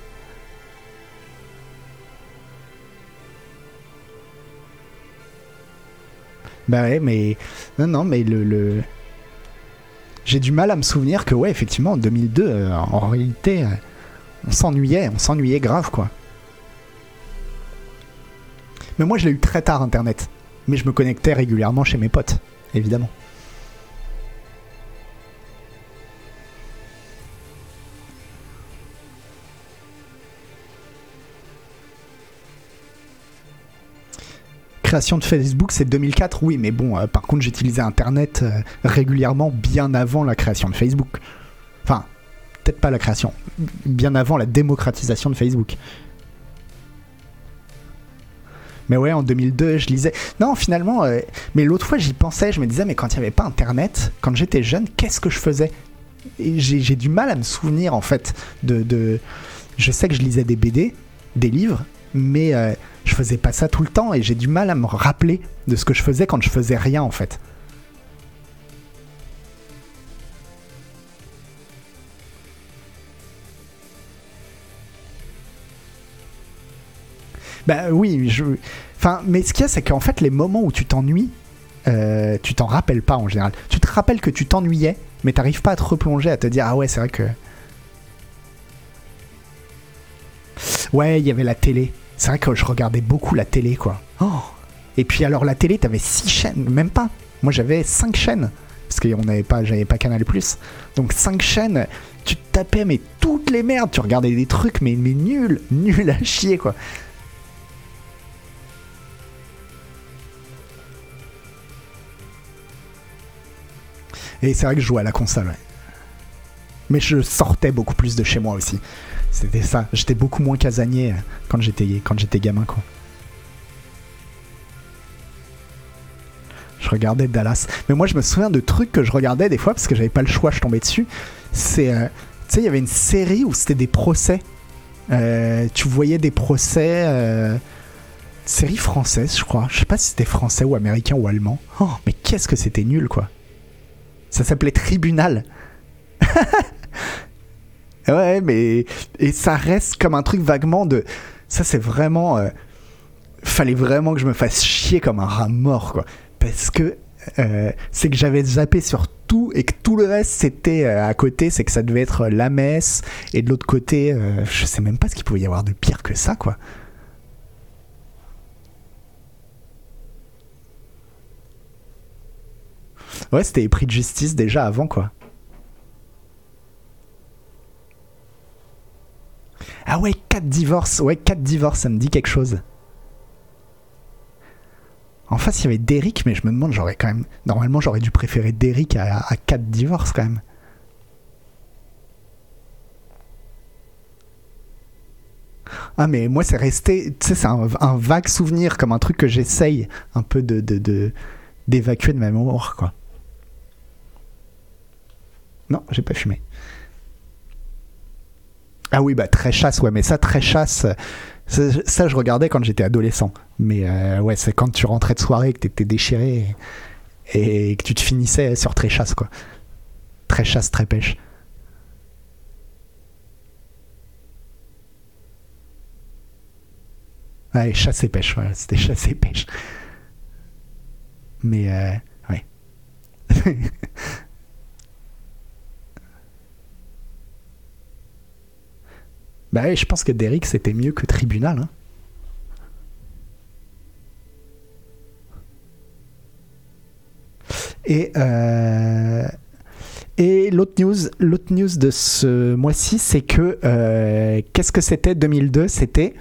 Bah ouais, mais non, non, mais le, le... j'ai du mal à me souvenir que ouais, effectivement, en 2002, euh, en réalité, euh, on s'ennuyait, on s'ennuyait grave, quoi. Mais moi, je l'ai eu très tard, Internet. Mais je me connectais régulièrement chez mes potes, évidemment. Création de Facebook, c'est 2004, oui, mais bon, euh, par contre, j'utilisais Internet euh, régulièrement bien avant la création de Facebook. Enfin, peut-être pas la création, bien avant la démocratisation de Facebook. Mais ouais, en 2002, je lisais. Non, finalement, euh, mais l'autre fois, j'y pensais. Je me disais, mais quand il n'y avait pas Internet, quand j'étais jeune, qu'est-ce que je faisais? J'ai du mal à me souvenir, en fait, de, de- Je sais que je lisais des BD, des livres, mais euh, je faisais pas ça tout le temps et j'ai du mal à me rappeler de ce que je faisais quand je faisais rien, en fait. Bah oui, je... enfin, mais ce qu'il y a, c'est qu'en fait, les moments où tu t'ennuies, euh, tu t'en rappelles pas en général. Tu te rappelles que tu t'ennuyais, mais t'arrives pas à te replonger, à te dire ah ouais, c'est vrai que. Ouais, il y avait la télé. C'est vrai que je regardais beaucoup la télé, quoi. Oh. Et puis alors la télé, t'avais six chaînes, même pas. Moi, j'avais cinq chaînes parce n'avait pas, j'avais pas Canal Donc cinq chaînes. Tu te tapais mais toutes les merdes. Tu regardais des trucs mais mais nul, nul à chier, quoi. Et c'est vrai que je jouais à la console, ouais. Mais je sortais beaucoup plus de chez moi aussi. C'était ça. J'étais beaucoup moins casanier euh, quand j'étais quand j'étais gamin, quoi. Je regardais Dallas. Mais moi, je me souviens de trucs que je regardais des fois parce que j'avais pas le choix, je tombais dessus. C'est, euh, tu sais, il y avait une série où c'était des procès. Euh, tu voyais des procès. euh, série française, je crois. Je sais pas si c'était français ou américain ou allemand. Oh, mais qu'est-ce que c'était nul, quoi. Ça s'appelait Tribunal. *laughs* ouais, mais. Et ça reste comme un truc vaguement de. Ça, c'est vraiment. euh, Fallait vraiment que je me fasse chier comme un rat mort, quoi. Parce que. euh, c'est que j'avais zappé sur tout et que tout le reste c'était euh, à côté, c'est que ça devait être la messe et de l'autre côté, je sais même pas ce qu'il pouvait y avoir de pire que ça, quoi. Ouais, c'était prix de justice déjà avant, quoi. Ah ouais, 4 divorces. Ouais, 4 divorces, ça me dit quelque chose. En face, il y avait Derrick, mais je me demande, j'aurais quand même. Normalement, j'aurais dû préférer Derrick à, à 4 divorces, quand même. Ah, mais moi, c'est resté. Tu sais, c'est un, vague souvenir, comme un truc que j'essaye un peu de. de, de- d'évacuer de ma mémoire, quoi. Non, j'ai pas fumé. Ah oui, bah très chasse, ouais, mais ça, très chasse, ça, je regardais quand j'étais adolescent. Mais euh, ouais, c'est quand tu rentrais de soirée, que t'étais déchiré et, et que tu te finissais sur très chasse, quoi. Très chasse, très pêche. Ouais, chasse et pêche, voilà, c'était chasse et pêche. Mais euh, ouais. *laughs* Bah je pense que Derrick c'était mieux que Tribunal. hein. Et euh, et l'autre news, l'autre news de ce mois-ci, c'est que euh, qu'est-ce que c'était 2002 C'était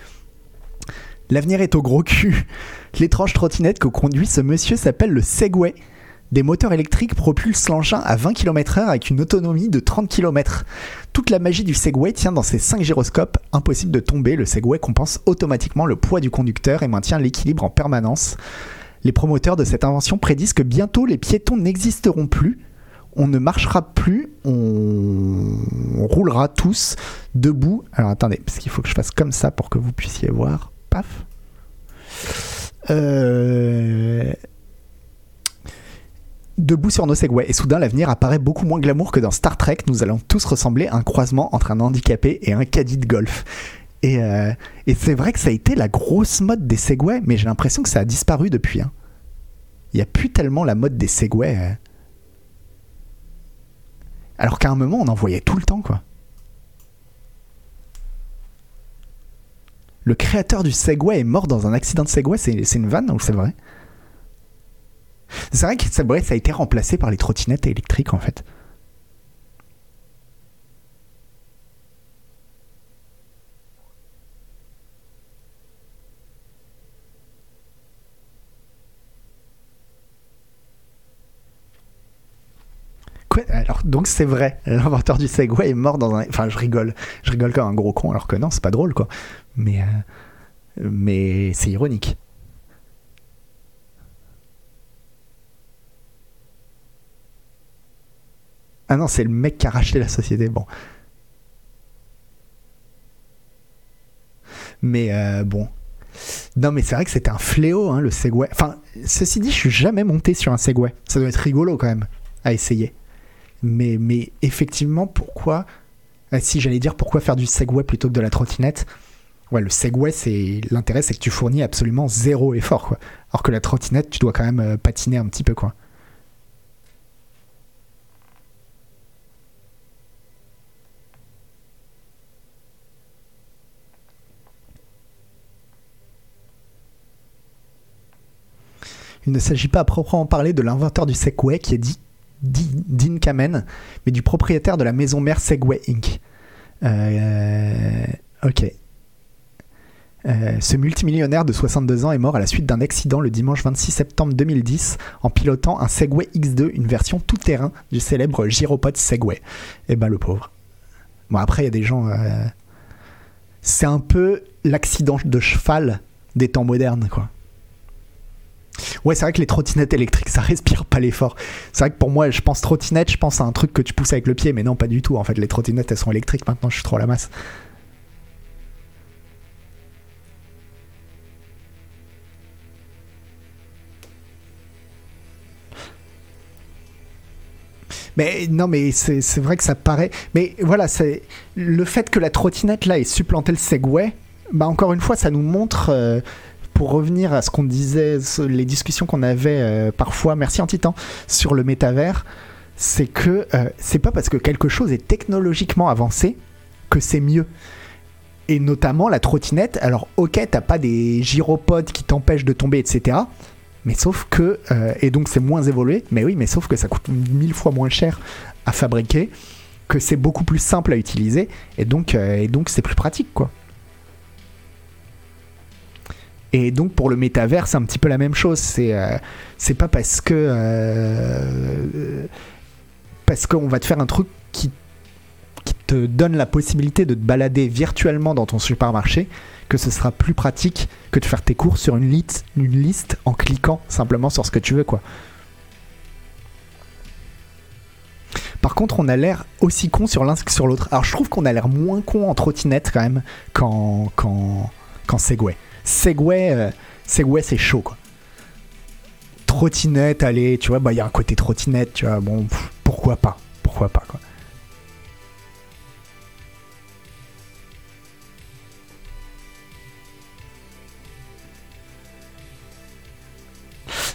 l'avenir est au gros cul. *laughs* L'étrange trottinette que conduit ce monsieur s'appelle le Segway. Des moteurs électriques propulsent l'engin à 20 km/h avec une autonomie de 30 km. Toute la magie du Segway tient dans ses 5 gyroscopes. Impossible de tomber, le Segway compense automatiquement le poids du conducteur et maintient l'équilibre en permanence. Les promoteurs de cette invention prédisent que bientôt les piétons n'existeront plus. On ne marchera plus, on, on roulera tous debout. Alors attendez, parce qu'il faut que je fasse comme ça pour que vous puissiez voir. Paf. Euh, Debout sur nos Segway. Et soudain, l'avenir apparaît beaucoup moins glamour que dans Star Trek. Nous allons tous ressembler à un croisement entre un handicapé et un caddie de golf. Et, euh, et c'est vrai que ça a été la grosse mode des Segway, mais j'ai l'impression que ça a disparu depuis. hein. Il n'y a plus tellement la mode des Segway. euh. Alors qu'à un moment, on en voyait tout le temps, quoi. Le créateur du Segway est mort dans un accident de Segway, c'est c'est une vanne ou c'est vrai? C'est vrai que vrai, ça a été remplacé par les trottinettes électriques en fait. Alors, donc c'est vrai, l'inventeur du Segway est mort dans un. Enfin, je rigole. Je rigole comme un gros con, alors que non, c'est pas drôle, quoi. Mais, euh, mais c'est ironique. Ah non, c'est le mec qui a racheté la société. Bon. Mais euh, bon. Non, mais c'est vrai que c'était un fléau, hein, le Segway. Enfin, ceci dit, je suis jamais monté sur un Segway. Ça doit être rigolo quand même à essayer. Mais, mais effectivement, pourquoi ah, Si j'allais dire pourquoi faire du Segway plutôt que de la trottinette Ouais, le Segway, c'est l'intérêt, c'est que tu fournis absolument zéro effort, quoi. Alors que la trottinette, tu dois quand même euh, patiner un petit peu, quoi. Il ne s'agit pas à proprement parler de l'inventeur du Segway qui est dit Dean Kamen, mais du propriétaire de la maison mère Segway Inc. Euh, ok. Euh, ce multimillionnaire de 62 ans est mort à la suite d'un accident le dimanche 26 septembre 2010 en pilotant un Segway X2, une version tout-terrain du célèbre gyropode Segway. Eh ben le pauvre. Bon après il y a des gens... Euh, c'est un peu l'accident de cheval des temps modernes quoi. Ouais, c'est vrai que les trottinettes électriques, ça respire pas l'effort. C'est vrai que pour moi, je pense trottinette, je pense à un truc que tu pousses avec le pied, mais non, pas du tout. En fait, les trottinettes, elles sont électriques maintenant, je suis trop à la masse. Mais non, mais c'est vrai que ça paraît. Mais voilà, le fait que la trottinette là ait supplanté le Segway. Bah encore une fois, ça nous montre euh, pour revenir à ce qu'on disait, les discussions qu'on avait euh, parfois, merci en titan, sur le métavers, c'est que euh, c'est pas parce que quelque chose est technologiquement avancé que c'est mieux. Et notamment la trottinette, alors ok, t'as pas des gyropodes qui t'empêchent de tomber, etc. Mais sauf que, euh, et donc c'est moins évolué, mais oui, mais sauf que ça coûte mille fois moins cher à fabriquer, que c'est beaucoup plus simple à utiliser, et donc, et donc c'est plus pratique, quoi. Et donc pour le métavers, c'est un petit peu la même chose. C'est euh, c'est pas parce que euh, parce qu'on va te faire un truc qui qui te donne la possibilité de te balader virtuellement dans ton supermarché que ce sera plus pratique que de faire tes courses sur une liste, en cliquant simplement sur ce que tu veux quoi. Par contre, on a l'air aussi con sur l'un que sur l'autre. Alors je trouve qu'on a l'air moins con en trottinette quand même qu'en Segway. Segway, euh, Segway c'est chaud quoi. Trottinette, allez, tu vois, bah il y a un côté trottinette, tu vois, bon, pourquoi pas, pourquoi pas quoi.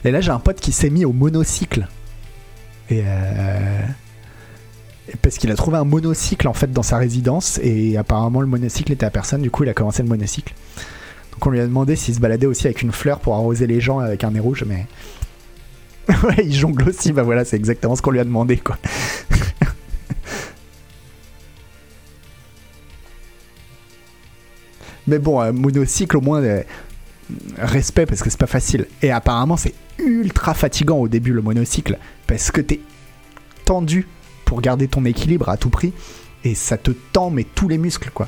Et là, j'ai un pote qui s'est mis au monocycle. Et euh, parce qu'il a trouvé un monocycle en fait dans sa résidence et apparemment le monocycle était à personne. Du coup, il a commencé le monocycle. Donc on lui a demandé s'il se baladait aussi avec une fleur pour arroser les gens avec un nez rouge, mais. *laughs* ouais, il jongle aussi, bah voilà, c'est exactement ce qu'on lui a demandé, quoi. *laughs* mais bon, un monocycle, au moins, euh, respect parce que c'est pas facile. Et apparemment, c'est ultra fatigant au début le monocycle parce que t'es tendu pour garder ton équilibre à tout prix et ça te tend, mais tous les muscles, quoi.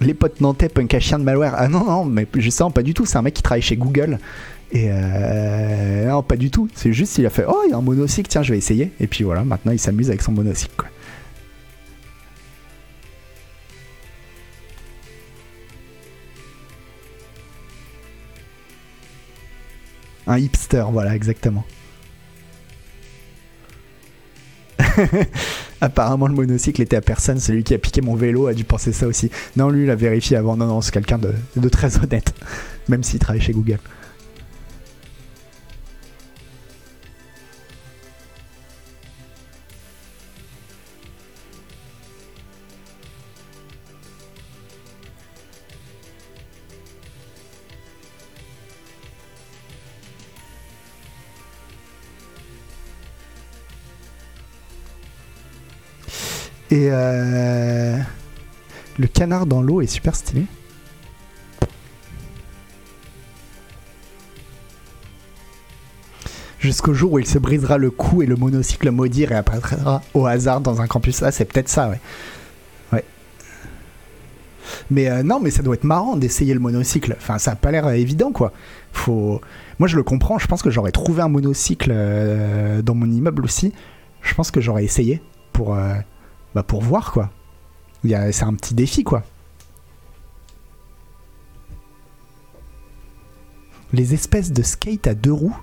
Les potes nantais punk à chien de malware. Ah non, non, mais justement, pas du tout. C'est un mec qui travaille chez Google. Et euh, non, pas du tout. C'est juste, il a fait Oh, il y a un monocycle, tiens, je vais essayer. Et puis voilà, maintenant il s'amuse avec son monocycle. Quoi. Un hipster, voilà, exactement. *laughs* Apparemment, le monocycle était à personne. Celui qui a piqué mon vélo a dû penser ça aussi. Non, lui, il a vérifié avant. Non, non, c'est quelqu'un de, de très honnête. Même s'il travaille chez Google. Et euh, le canard dans l'eau est super stylé. Jusqu'au jour où il se brisera le cou et le monocycle maudit réapparaîtra au hasard dans un campus. Ah, c'est peut-être ça, ouais. Ouais. Mais euh, non, mais ça doit être marrant d'essayer le monocycle. Enfin, ça a pas l'air euh, évident, quoi. Faut... Moi, je le comprends. Je pense que j'aurais trouvé un monocycle euh, dans mon immeuble aussi. Je pense que j'aurais essayé pour, euh, bah, pour voir, quoi. C'est un petit défi, quoi. Les espèces de skate à deux roues.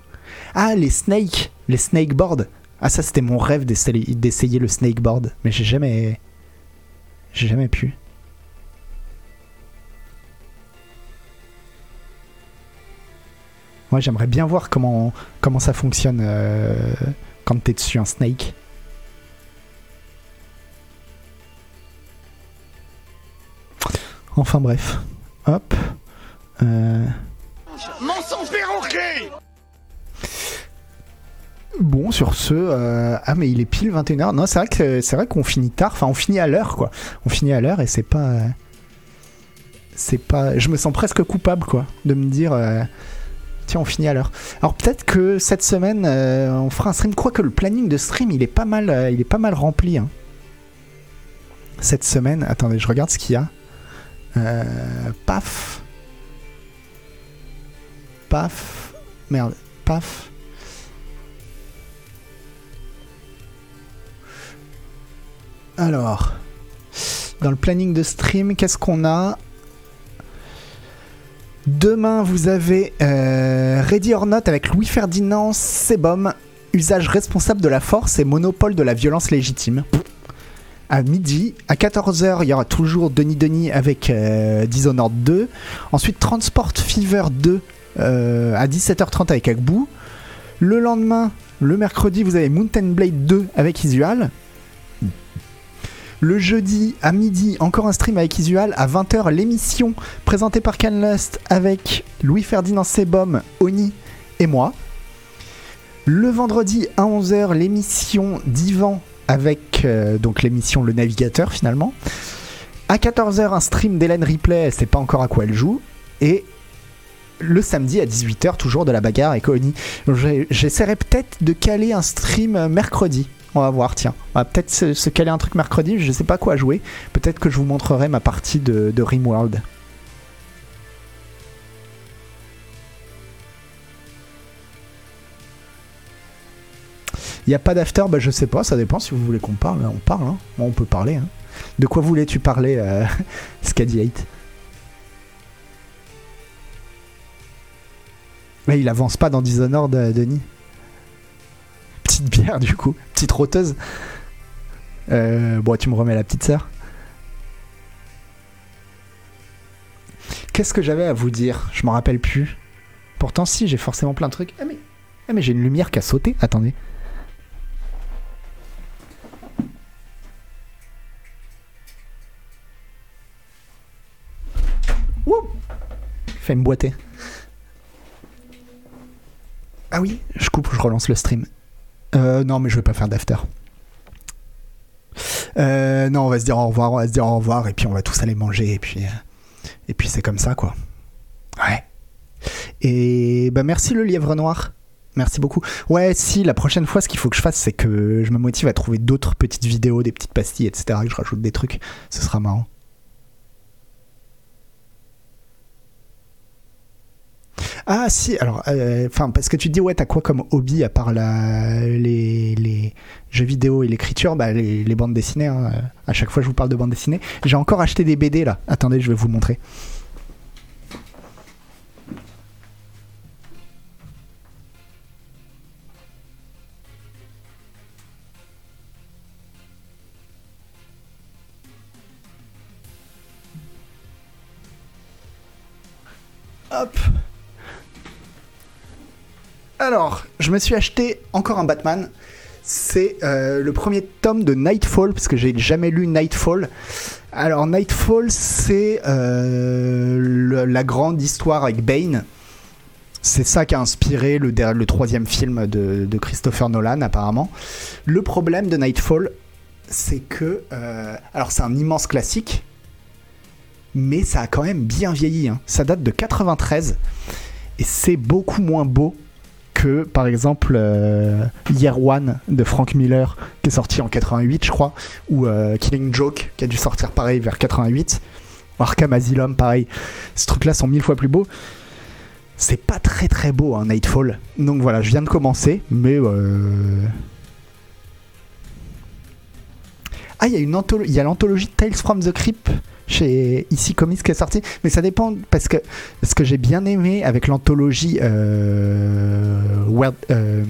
Ah, les snakes, les snakeboards. Ah, ça, c'était mon rêve d'essayer le snakeboard. Mais j'ai jamais. J'ai jamais pu. Moi, j'aimerais bien voir comment, comment ça fonctionne euh, quand t'es dessus un snake. Enfin bref. Hop. Euh, Mensonge perroquet Bon, sur ce, euh, ah mais il est pile 21h. Non, c'est vrai que c'est vrai qu'on finit tard. Enfin, on finit à l'heure, quoi. On finit à l'heure et c'est pas, euh, c'est pas. Je me sens presque coupable, quoi, de me dire, euh, tiens, on finit à l'heure. Alors peut-être que cette semaine, euh, on fera un stream. Quoique le planning de stream, il est pas mal, il est pas mal rempli. hein. Cette semaine, attendez, je regarde ce qu'il y a. Euh, paf, paf, merde, paf. Alors, dans le planning de stream, qu'est-ce qu'on a? Demain, vous avez euh, Ready or Not avec Louis Ferdinand Sebom, usage responsable de la force et monopole de la violence légitime. À midi, à 14h, il y aura toujours Denis Denis avec euh, Dishonored 2. Ensuite, Transport Fever 2 euh, à 17h30 avec Agbou. Le lendemain, le mercredi, vous avez Mountain Blade 2 avec Isual. Le jeudi à midi, encore un stream avec Isual. À 20h, l'émission présentée par Canlust avec Louis-Ferdinand Sebom, Oni et moi. Le vendredi à 11h, l'émission d'Ivan avec euh, donc l'émission Le Navigateur finalement. À 14h, un stream d'Hélène Ripley, elle sait pas encore à quoi elle joue. Et le samedi à 18h, toujours de la bagarre Oni. J'ai- J'essaierai peut-être de caler un stream euh, mercredi. On va voir, tiens. On va peut-être se, se caler un truc mercredi, je sais pas quoi jouer. Peut-être que je vous montrerai ma partie de, de Rimworld. Il a pas d'after, bah je sais pas, ça dépend si vous voulez qu'on parle. On parle, hein. On peut parler. Hein. De quoi voulais-tu parler, euh, *laughs* Scady 8 Mais il avance pas dans Dishonored, euh, Denis. Petite bière, du coup. Petite roteuse. Euh, bon, tu me remets la petite sœur. Qu'est-ce que j'avais à vous dire? Je m'en rappelle plus. Pourtant, si, j'ai forcément plein de trucs. Ah, mais, ah, mais j'ai une lumière qui a sauté. Attendez. Ouh Fait me boiter. Ah oui, je coupe, je relance le stream. Euh, non, mais je vais pas faire d'after. Euh, non, on va se dire au revoir, on va se dire au revoir, et puis on va tous aller manger, et puis, euh, et puis c'est comme ça, quoi. Ouais. Et bah merci le lièvre noir. Merci beaucoup. Ouais, si, la prochaine fois, ce qu'il faut que je fasse, c'est que je me motive à trouver d'autres petites vidéos, des petites pastilles, etc., que je rajoute des trucs. Ce sera marrant. Ah si, alors, euh, enfin, parce que tu dis, ouais, t'as quoi comme hobby à part les, jeux vidéo et l'écriture? Bah, les, bandes dessinées, hein. à chaque fois je vous parle de bandes dessinées. J'ai encore acheté des BD là, attendez, je vais vous montrer. Hop alors, je me suis acheté encore un Batman. C'est euh, le premier tome de Nightfall, parce que j'ai jamais lu Nightfall. Alors, Nightfall, c'est euh, la grande histoire avec Bane. C'est ça qui a inspiré le, troisième film de, de Christopher Nolan, apparemment. Le problème de Nightfall, c'est que. euh, alors, c'est un immense classique, mais ça a quand même bien vieilli. hein. Ça date de 93, et c'est beaucoup moins beau que par exemple euh, Year One de Frank Miller qui est sorti en 88 je crois ou euh, Killing Joke qui a dû sortir pareil vers 88 Arkham Asylum, pareil. Ces trucs-là sont mille fois plus beaux. C'est pas très très beau, hein, Nightfall. Donc voilà, je viens de commencer, mais. euh, Ah, il y a une il y a l'anthologie Tales from the Crypt chez ici Comics qui est sortie, mais ça dépend parce que ce que j'ai bien aimé avec l'anthologie euh, Weird, euh,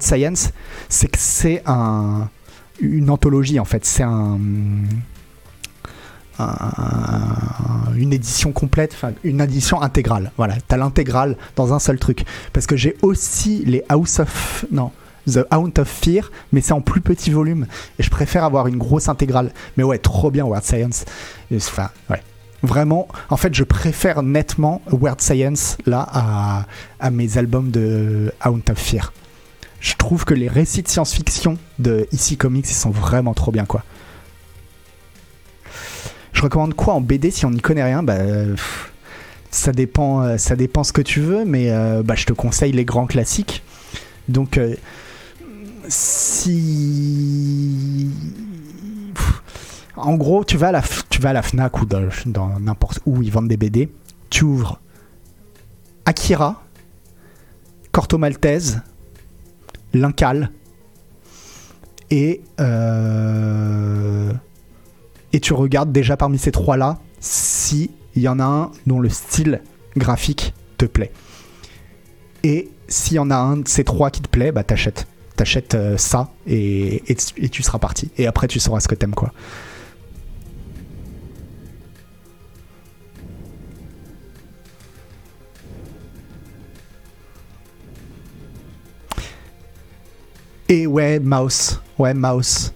Science, c'est que c'est un une anthologie en fait, c'est un, un- une édition complète, une édition intégrale. Voilà, t'as l'intégrale dans un seul truc. Parce que j'ai aussi les House of non The Haunt of Fear, mais c'est en plus petit volume et je préfère avoir une grosse intégrale. Mais ouais, trop bien Weird Science. Enfin, ouais. Vraiment, en fait, je préfère nettement Weird Science là à, mes albums de Haunt of Fear. Je trouve que les récits de science-fiction de ici Comics, ils sont vraiment trop bien, quoi. Je recommande quoi en BD si on n'y connaît rien? Bah, ça dépend, euh, ça dépend ce que tu veux, mais euh, bah, je te conseille les grands classiques. Donc, euh, si en gros, tu vas à la, tu vas la Fnac ou dans, dans n'importe où ils vendent des BD, tu ouvres Akira, Corto Maltese, Lincal et euh, et tu regardes déjà parmi ces trois là si il y en a un dont le style graphique te plaît. Et s'il y en a un de ces trois qui te plaît, bah t'achètes. T'achètes euh, ça et, tu seras parti. Et après tu sauras ce que t'aimes quoi. Et ouais, Mouse. Ouais, Mouse.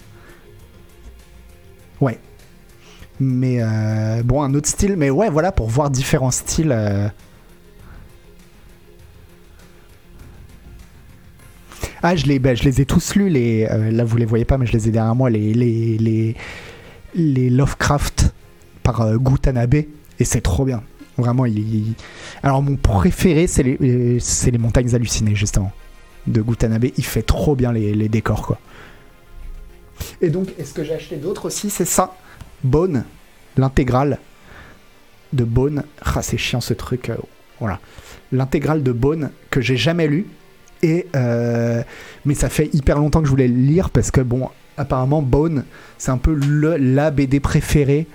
Ouais. Mais euh, bon, un autre style. Mais ouais, voilà, pour voir différents styles. euh. Ah, je les, ben, je les ai tous lus. Les, euh, là, vous les voyez pas, mais je les ai derrière moi. Les, les, les, les Lovecraft par euh, Gutanabe. Et c'est trop bien. Vraiment, il, Alors, mon préféré, c'est les, c'est les montagnes hallucinées, justement de Gutanabe, il fait trop bien les, les décors quoi. Et donc, est-ce que j'ai acheté d'autres aussi? C'est ça, Bone, l'intégrale de Bone. Ah, c'est chiant ce truc. euh, voilà, l'intégrale de Bone que j'ai jamais lu. Euh, mais ça fait hyper longtemps que je voulais le lire parce que bon, apparemment Bone, c'est un peu la BD préférée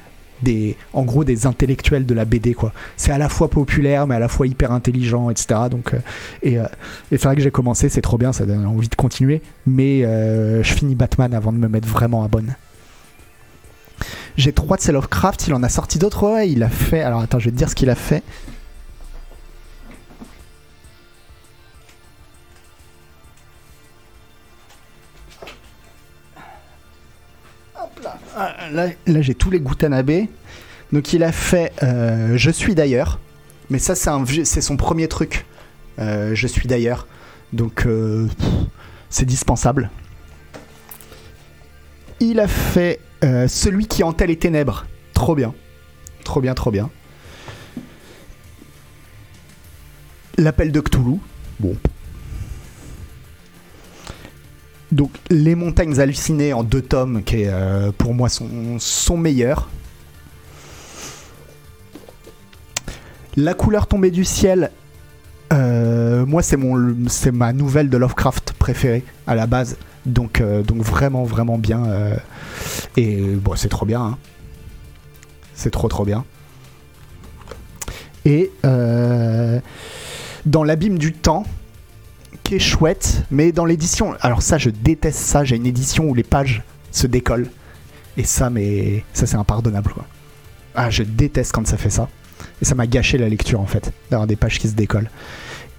des, en gros, des intellectuels de la BD quoi. C'est à la fois populaire mais à la fois hyper intelligent, etc. Donc euh, et, euh, et c'est vrai que j'ai commencé, c'est trop bien, ça donne envie de continuer. Mais je finis Batman avant de me mettre vraiment à bonne. J'ai trois de ces Lovecraft, il en a sorti d'autres, ouais, il a fait. Alors attends, je vais te dire ce qu'il a fait. Là, Ah, là, j'ai tous les Gutanabe. Donc il a fait euh, Je suis d'ailleurs. Mais ça, c'est son premier truc. Euh, je suis d'ailleurs. Donc, euh, c'est dispensable. Il a fait Celui qui hantait les ténèbres. Trop bien. Trop bien, trop bien. L'appel de Cthulhu. Bon. Donc, Les montagnes hallucinées en deux tomes, qui euh, pour moi son, son meilleur. La couleur tombée du ciel, euh, moi c'est mon c'est ma nouvelle de Lovecraft préférée à la base. Donc euh, vraiment vraiment bien et bon c'est trop bien. hein. C'est trop trop bien. Et dans l'abîme du temps qui est chouette, mais dans l'édition alors ça je déteste ça, j'ai une édition où les pages se décollent et ça mais ça c'est impardonnable. Ah je déteste quand ça fait ça. Et ça m'a gâché la lecture en fait, d'avoir des pages qui se décollent.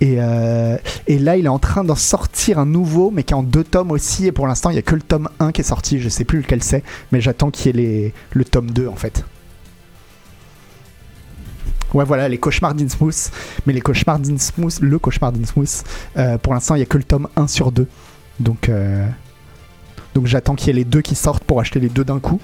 Et, euh, et là, il est en train d'en sortir un nouveau, mais qui est en deux tomes aussi. Et pour l'instant, il n'y a que le tome 1 qui est sorti. Je sais plus lequel c'est, mais j'attends qu'il y ait le tome 2 en fait. Ouais, voilà, les cauchemars d'Innsmouth. Mais les cauchemars d'Innsmouth, le cauchemar d'Innsmouth, euh, pour l'instant, il n'y a que le tome 1 sur 2. Donc, euh, donc j'attends qu'il y ait les deux qui sortent pour acheter les deux d'un coup.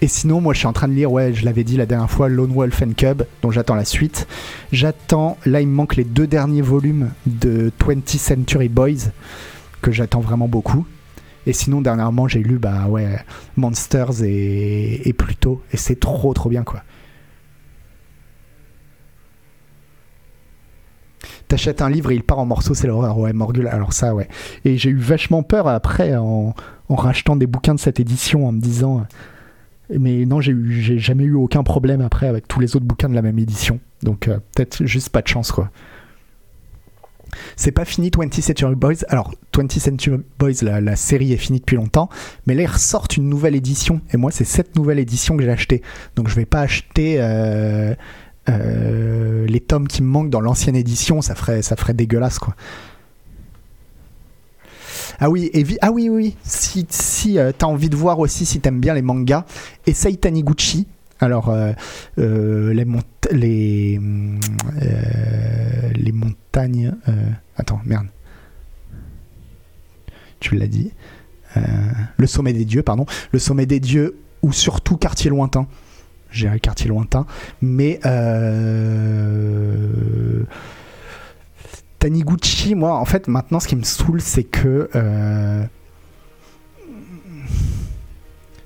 Et sinon, moi, je suis en train de lire, ouais, je l'avais dit la dernière fois, Lone Wolf and Cub, dont j'attends la suite. J'attends, là, il me manque les deux derniers volumes de 20th Century Boys, que j'attends vraiment beaucoup. Et sinon, dernièrement, j'ai lu, bah ouais, Monsters et, et Pluto, et c'est trop, trop bien, quoi. T'achètes un livre et il part en morceaux, c'est l'horreur. Ouais, Morgul, alors ça, ouais. Et j'ai eu vachement peur après en, rachetant des bouquins de cette édition en me disant. euh, Mais non, j'ai jamais eu aucun problème après avec tous les autres bouquins de la même édition. Donc euh, peut-être juste pas de chance, quoi. C'est pas fini 20th Century Boys. Alors, 20th Century Boys, la, série est finie depuis longtemps. Mais là, ils ressortent une nouvelle édition. Et moi, c'est cette nouvelle édition que j'ai acheté. Donc, je vais pas acheter euh, les tomes qui me manquent dans l'ancienne édition. Ça ferait, ça ferait dégueulasse, quoi. Ah oui, ah oui, oui. Si, si euh, t'as envie de voir aussi, si t'aimes bien les mangas, essaye Taniguchi. Alors, euh, euh, les, mont- les, euh, les montagnes. euh, attends, merde. Tu l'as dit. Euh, le sommet des dieux, pardon. Le sommet des dieux, ou surtout Quartier lointain. J'ai un quartier lointain. Mais. Euh, Taniguchi, moi, en fait, maintenant, ce qui me saoule, c'est que. euh,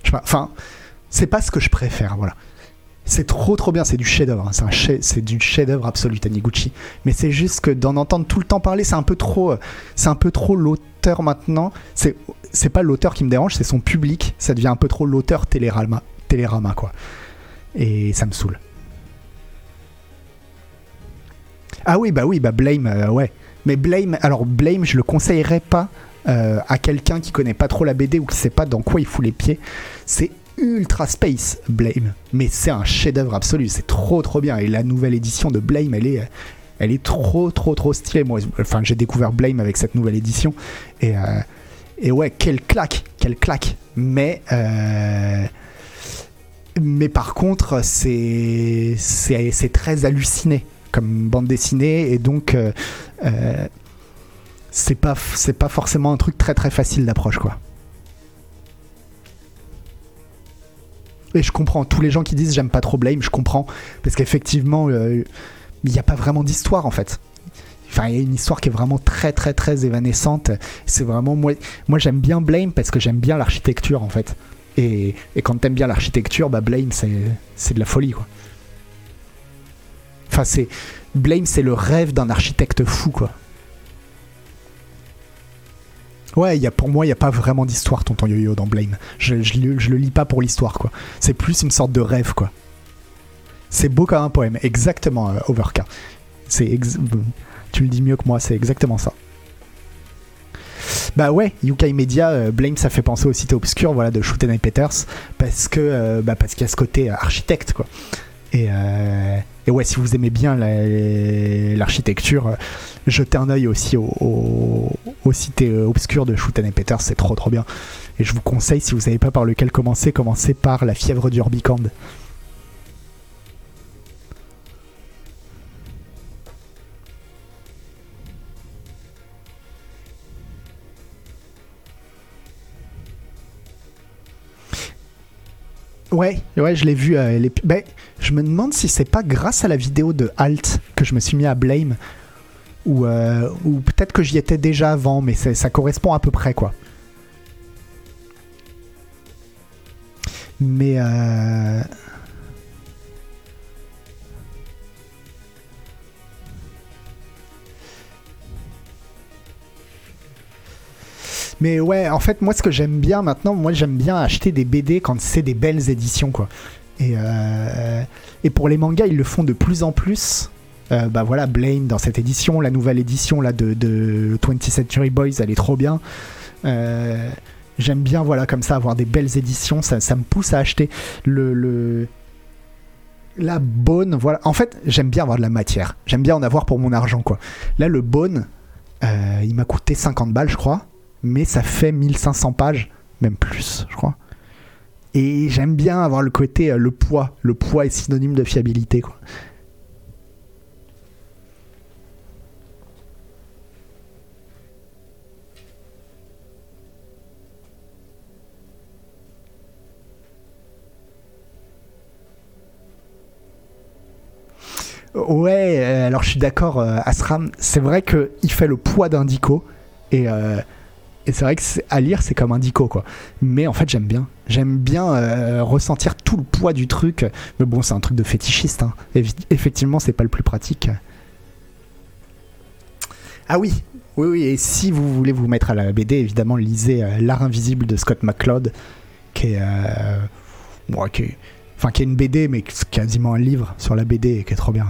je sais pas, Enfin, c'est pas ce que je préfère, voilà. C'est trop trop bien, c'est du chef-d'œuvre, hein. c'est du chef-d'œuvre absolu Taniguchi. Mais c'est juste que d'en entendre tout le temps parler, c'est un peu trop, euh, c'est un peu trop l'auteur maintenant. C'est c'est pas l'auteur qui me dérange, c'est son public. Ça devient un peu trop l'auteur Télérama, Télérama quoi. Et ça me saoule. Ah oui, bah oui, bah Blame, euh, ouais. Mais Blame, alors Blame, je le conseillerais pas euh, à quelqu'un qui connaît pas trop la BD ou qui sait pas dans quoi il fout les pieds. C'est ultra space Blame, mais c'est un chef-d'œuvre absolu. C'est trop trop bien. Et la nouvelle édition de Blame, elle est, elle est trop trop trop stylée. Moi, enfin, j'ai découvert Blame avec cette nouvelle édition et euh, et ouais, quelle claque, quelle claque. Mais mais par contre, c'est très halluciné comme bande dessinée et donc euh, euh, c'est pas pas forcément un truc très très facile d'approche quoi. Et je comprends tous les gens qui disent j'aime pas trop Blame, je comprends parce qu'effectivement euh, il n'y a pas vraiment d'histoire en fait. Enfin, il y a une histoire qui est vraiment très très très évanescente. C'est vraiment moi moi j'aime bien Blame parce que j'aime bien l'architecture en fait. Et, quand t'aimes bien l'architecture, bah Blame c'est de la folie quoi. Enfin c'est Blame c'est le rêve d'un architecte fou quoi. Ouais, pour moi, il n'y a pas vraiment d'histoire, tonton Yo-Yo, dans Blame. Je, le- lis pas pour l'histoire, quoi. C'est plus une sorte de rêve, quoi. C'est beau comme un poème, exactement, euh, Overka. C'est Tu le dis mieux que moi, c'est exactement ça. Bah ouais, Yukai Media, euh, Blame, ça fait penser aux cités obscures, voilà, de Shooten et Peters, parce que euh, bah, parce qu'il y a ce côté euh, architecte, quoi. Et, ouais, si vous aimez bien la- l'architecture, jetez un œil aussi cités euh, obscures de Shooten et Peters, c'est trop trop bien. Et je vous conseille, si vous savez pas par lequel commencer, commencez par La fièvre du Orbicand. Ouais, ouais, je l'ai vu. euh, ben, je me demande si c'est pas grâce à la vidéo de Halt que je me suis mis à Blame. Ou, euh, ou peut-être que j'y étais déjà avant, mais ça correspond à peu près, quoi. Mais. euh, Mais ouais, en fait, moi, ce que j'aime bien maintenant, moi, j'aime bien acheter des BD quand c'est des belles éditions, quoi. Et, euh, et pour les mangas, ils le font de plus en plus. Euh, bah voilà, Blame dans cette édition, la nouvelle édition là de, de 20th Century Boys, elle est trop bien. Euh, j'aime bien, voilà, comme ça, avoir des belles éditions, ça, ça me pousse à acheter le, le- la bonne, voilà. En fait, j'aime bien avoir de la matière. J'aime bien en avoir pour mon argent, quoi. Là, le Bone, euh, il m'a coûté 50 balles, je crois, mais ça fait 1500 pages, même plus, je crois. Et j'aime bien avoir le côté, euh, le poids. Le poids est synonyme de fiabilité, quoi. Ouais, euh, alors je suis d'accord, euh, Asram, c'est vrai qu'il fait le poids d'un dico, et, et c'est vrai que à lire, c'est comme un dico, quoi. Mais en fait, j'aime bien. J'aime bien euh, ressentir tout le poids du truc. Mais bon, c'est un truc de fétichiste. hein. Effectivement, c'est pas le plus pratique. Ah oui, oui, oui. Et si vous voulez vous mettre à la BD, évidemment, lisez euh, L'Art invisible de Scott McCloud, qui est, euh, bon, qui est- enfin, qui est une BD, mais quasiment un livre sur la BD et qui est trop bien.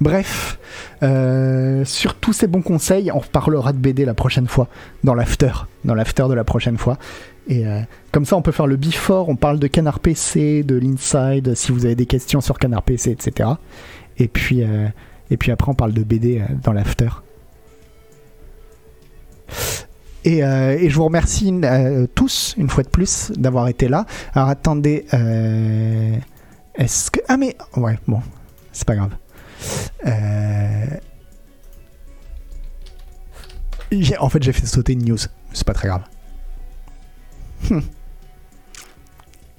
Bref, euh, sur tous ces bons conseils, on reparlera de BD la prochaine fois, dans l'after, dans l'after de la prochaine fois. Et euh, comme ça, on peut faire le before, on parle de Canard PC, de l'inside, si vous avez des questions sur Canard PC, etc. Et puis, euh, et puis après, on parle de BD dans l'after. Et, je vous remercie tous, une fois de plus, d'avoir été là. Alors attendez, est-ce que... Ah mais... Ouais, bon, c'est pas grave. Euh, En fait, j'ai fait sauter une news. C'est pas très grave. Hmm.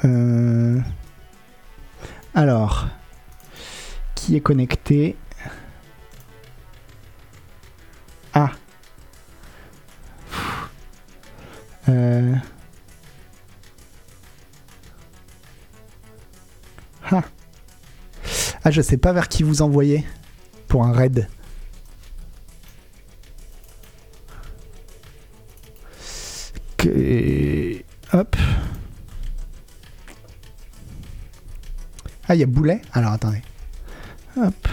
Euh, Alors, qui est connecté? Ah. Euh. Ah, je sais pas vers qui vous envoyer pour un raid. Que... Hop. Ah, il y a Boulet? Alors, attendez. Hop.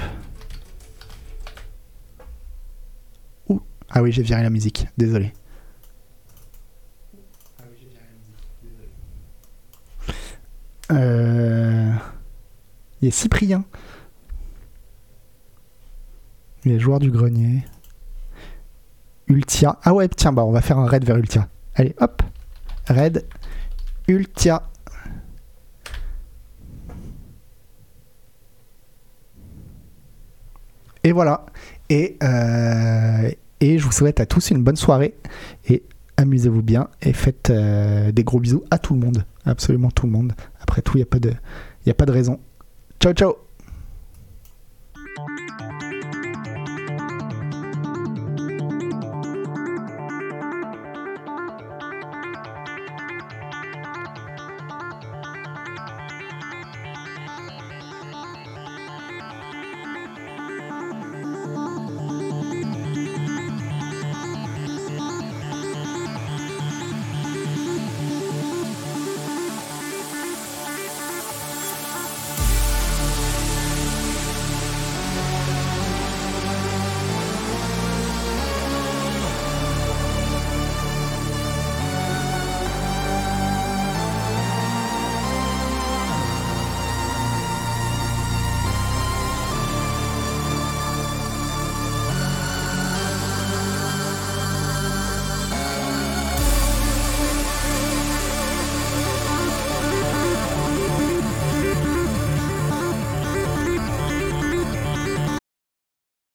Ah oui, j'ai viré la musique. Désolé. Euh... Il y a Cyprien. Il est joueur du grenier. Ultia. Ah ouais, tiens, bah on va faire un raid vers Ultia. Allez, hop. Raid. Ultia. Et voilà. Et, euh, je vous souhaite à tous une bonne soirée. Et amusez-vous bien. Et faites euh, des gros bisous à tout le monde. Absolument tout le monde. Après tout, il n'y a pas de raison. Chau, chau.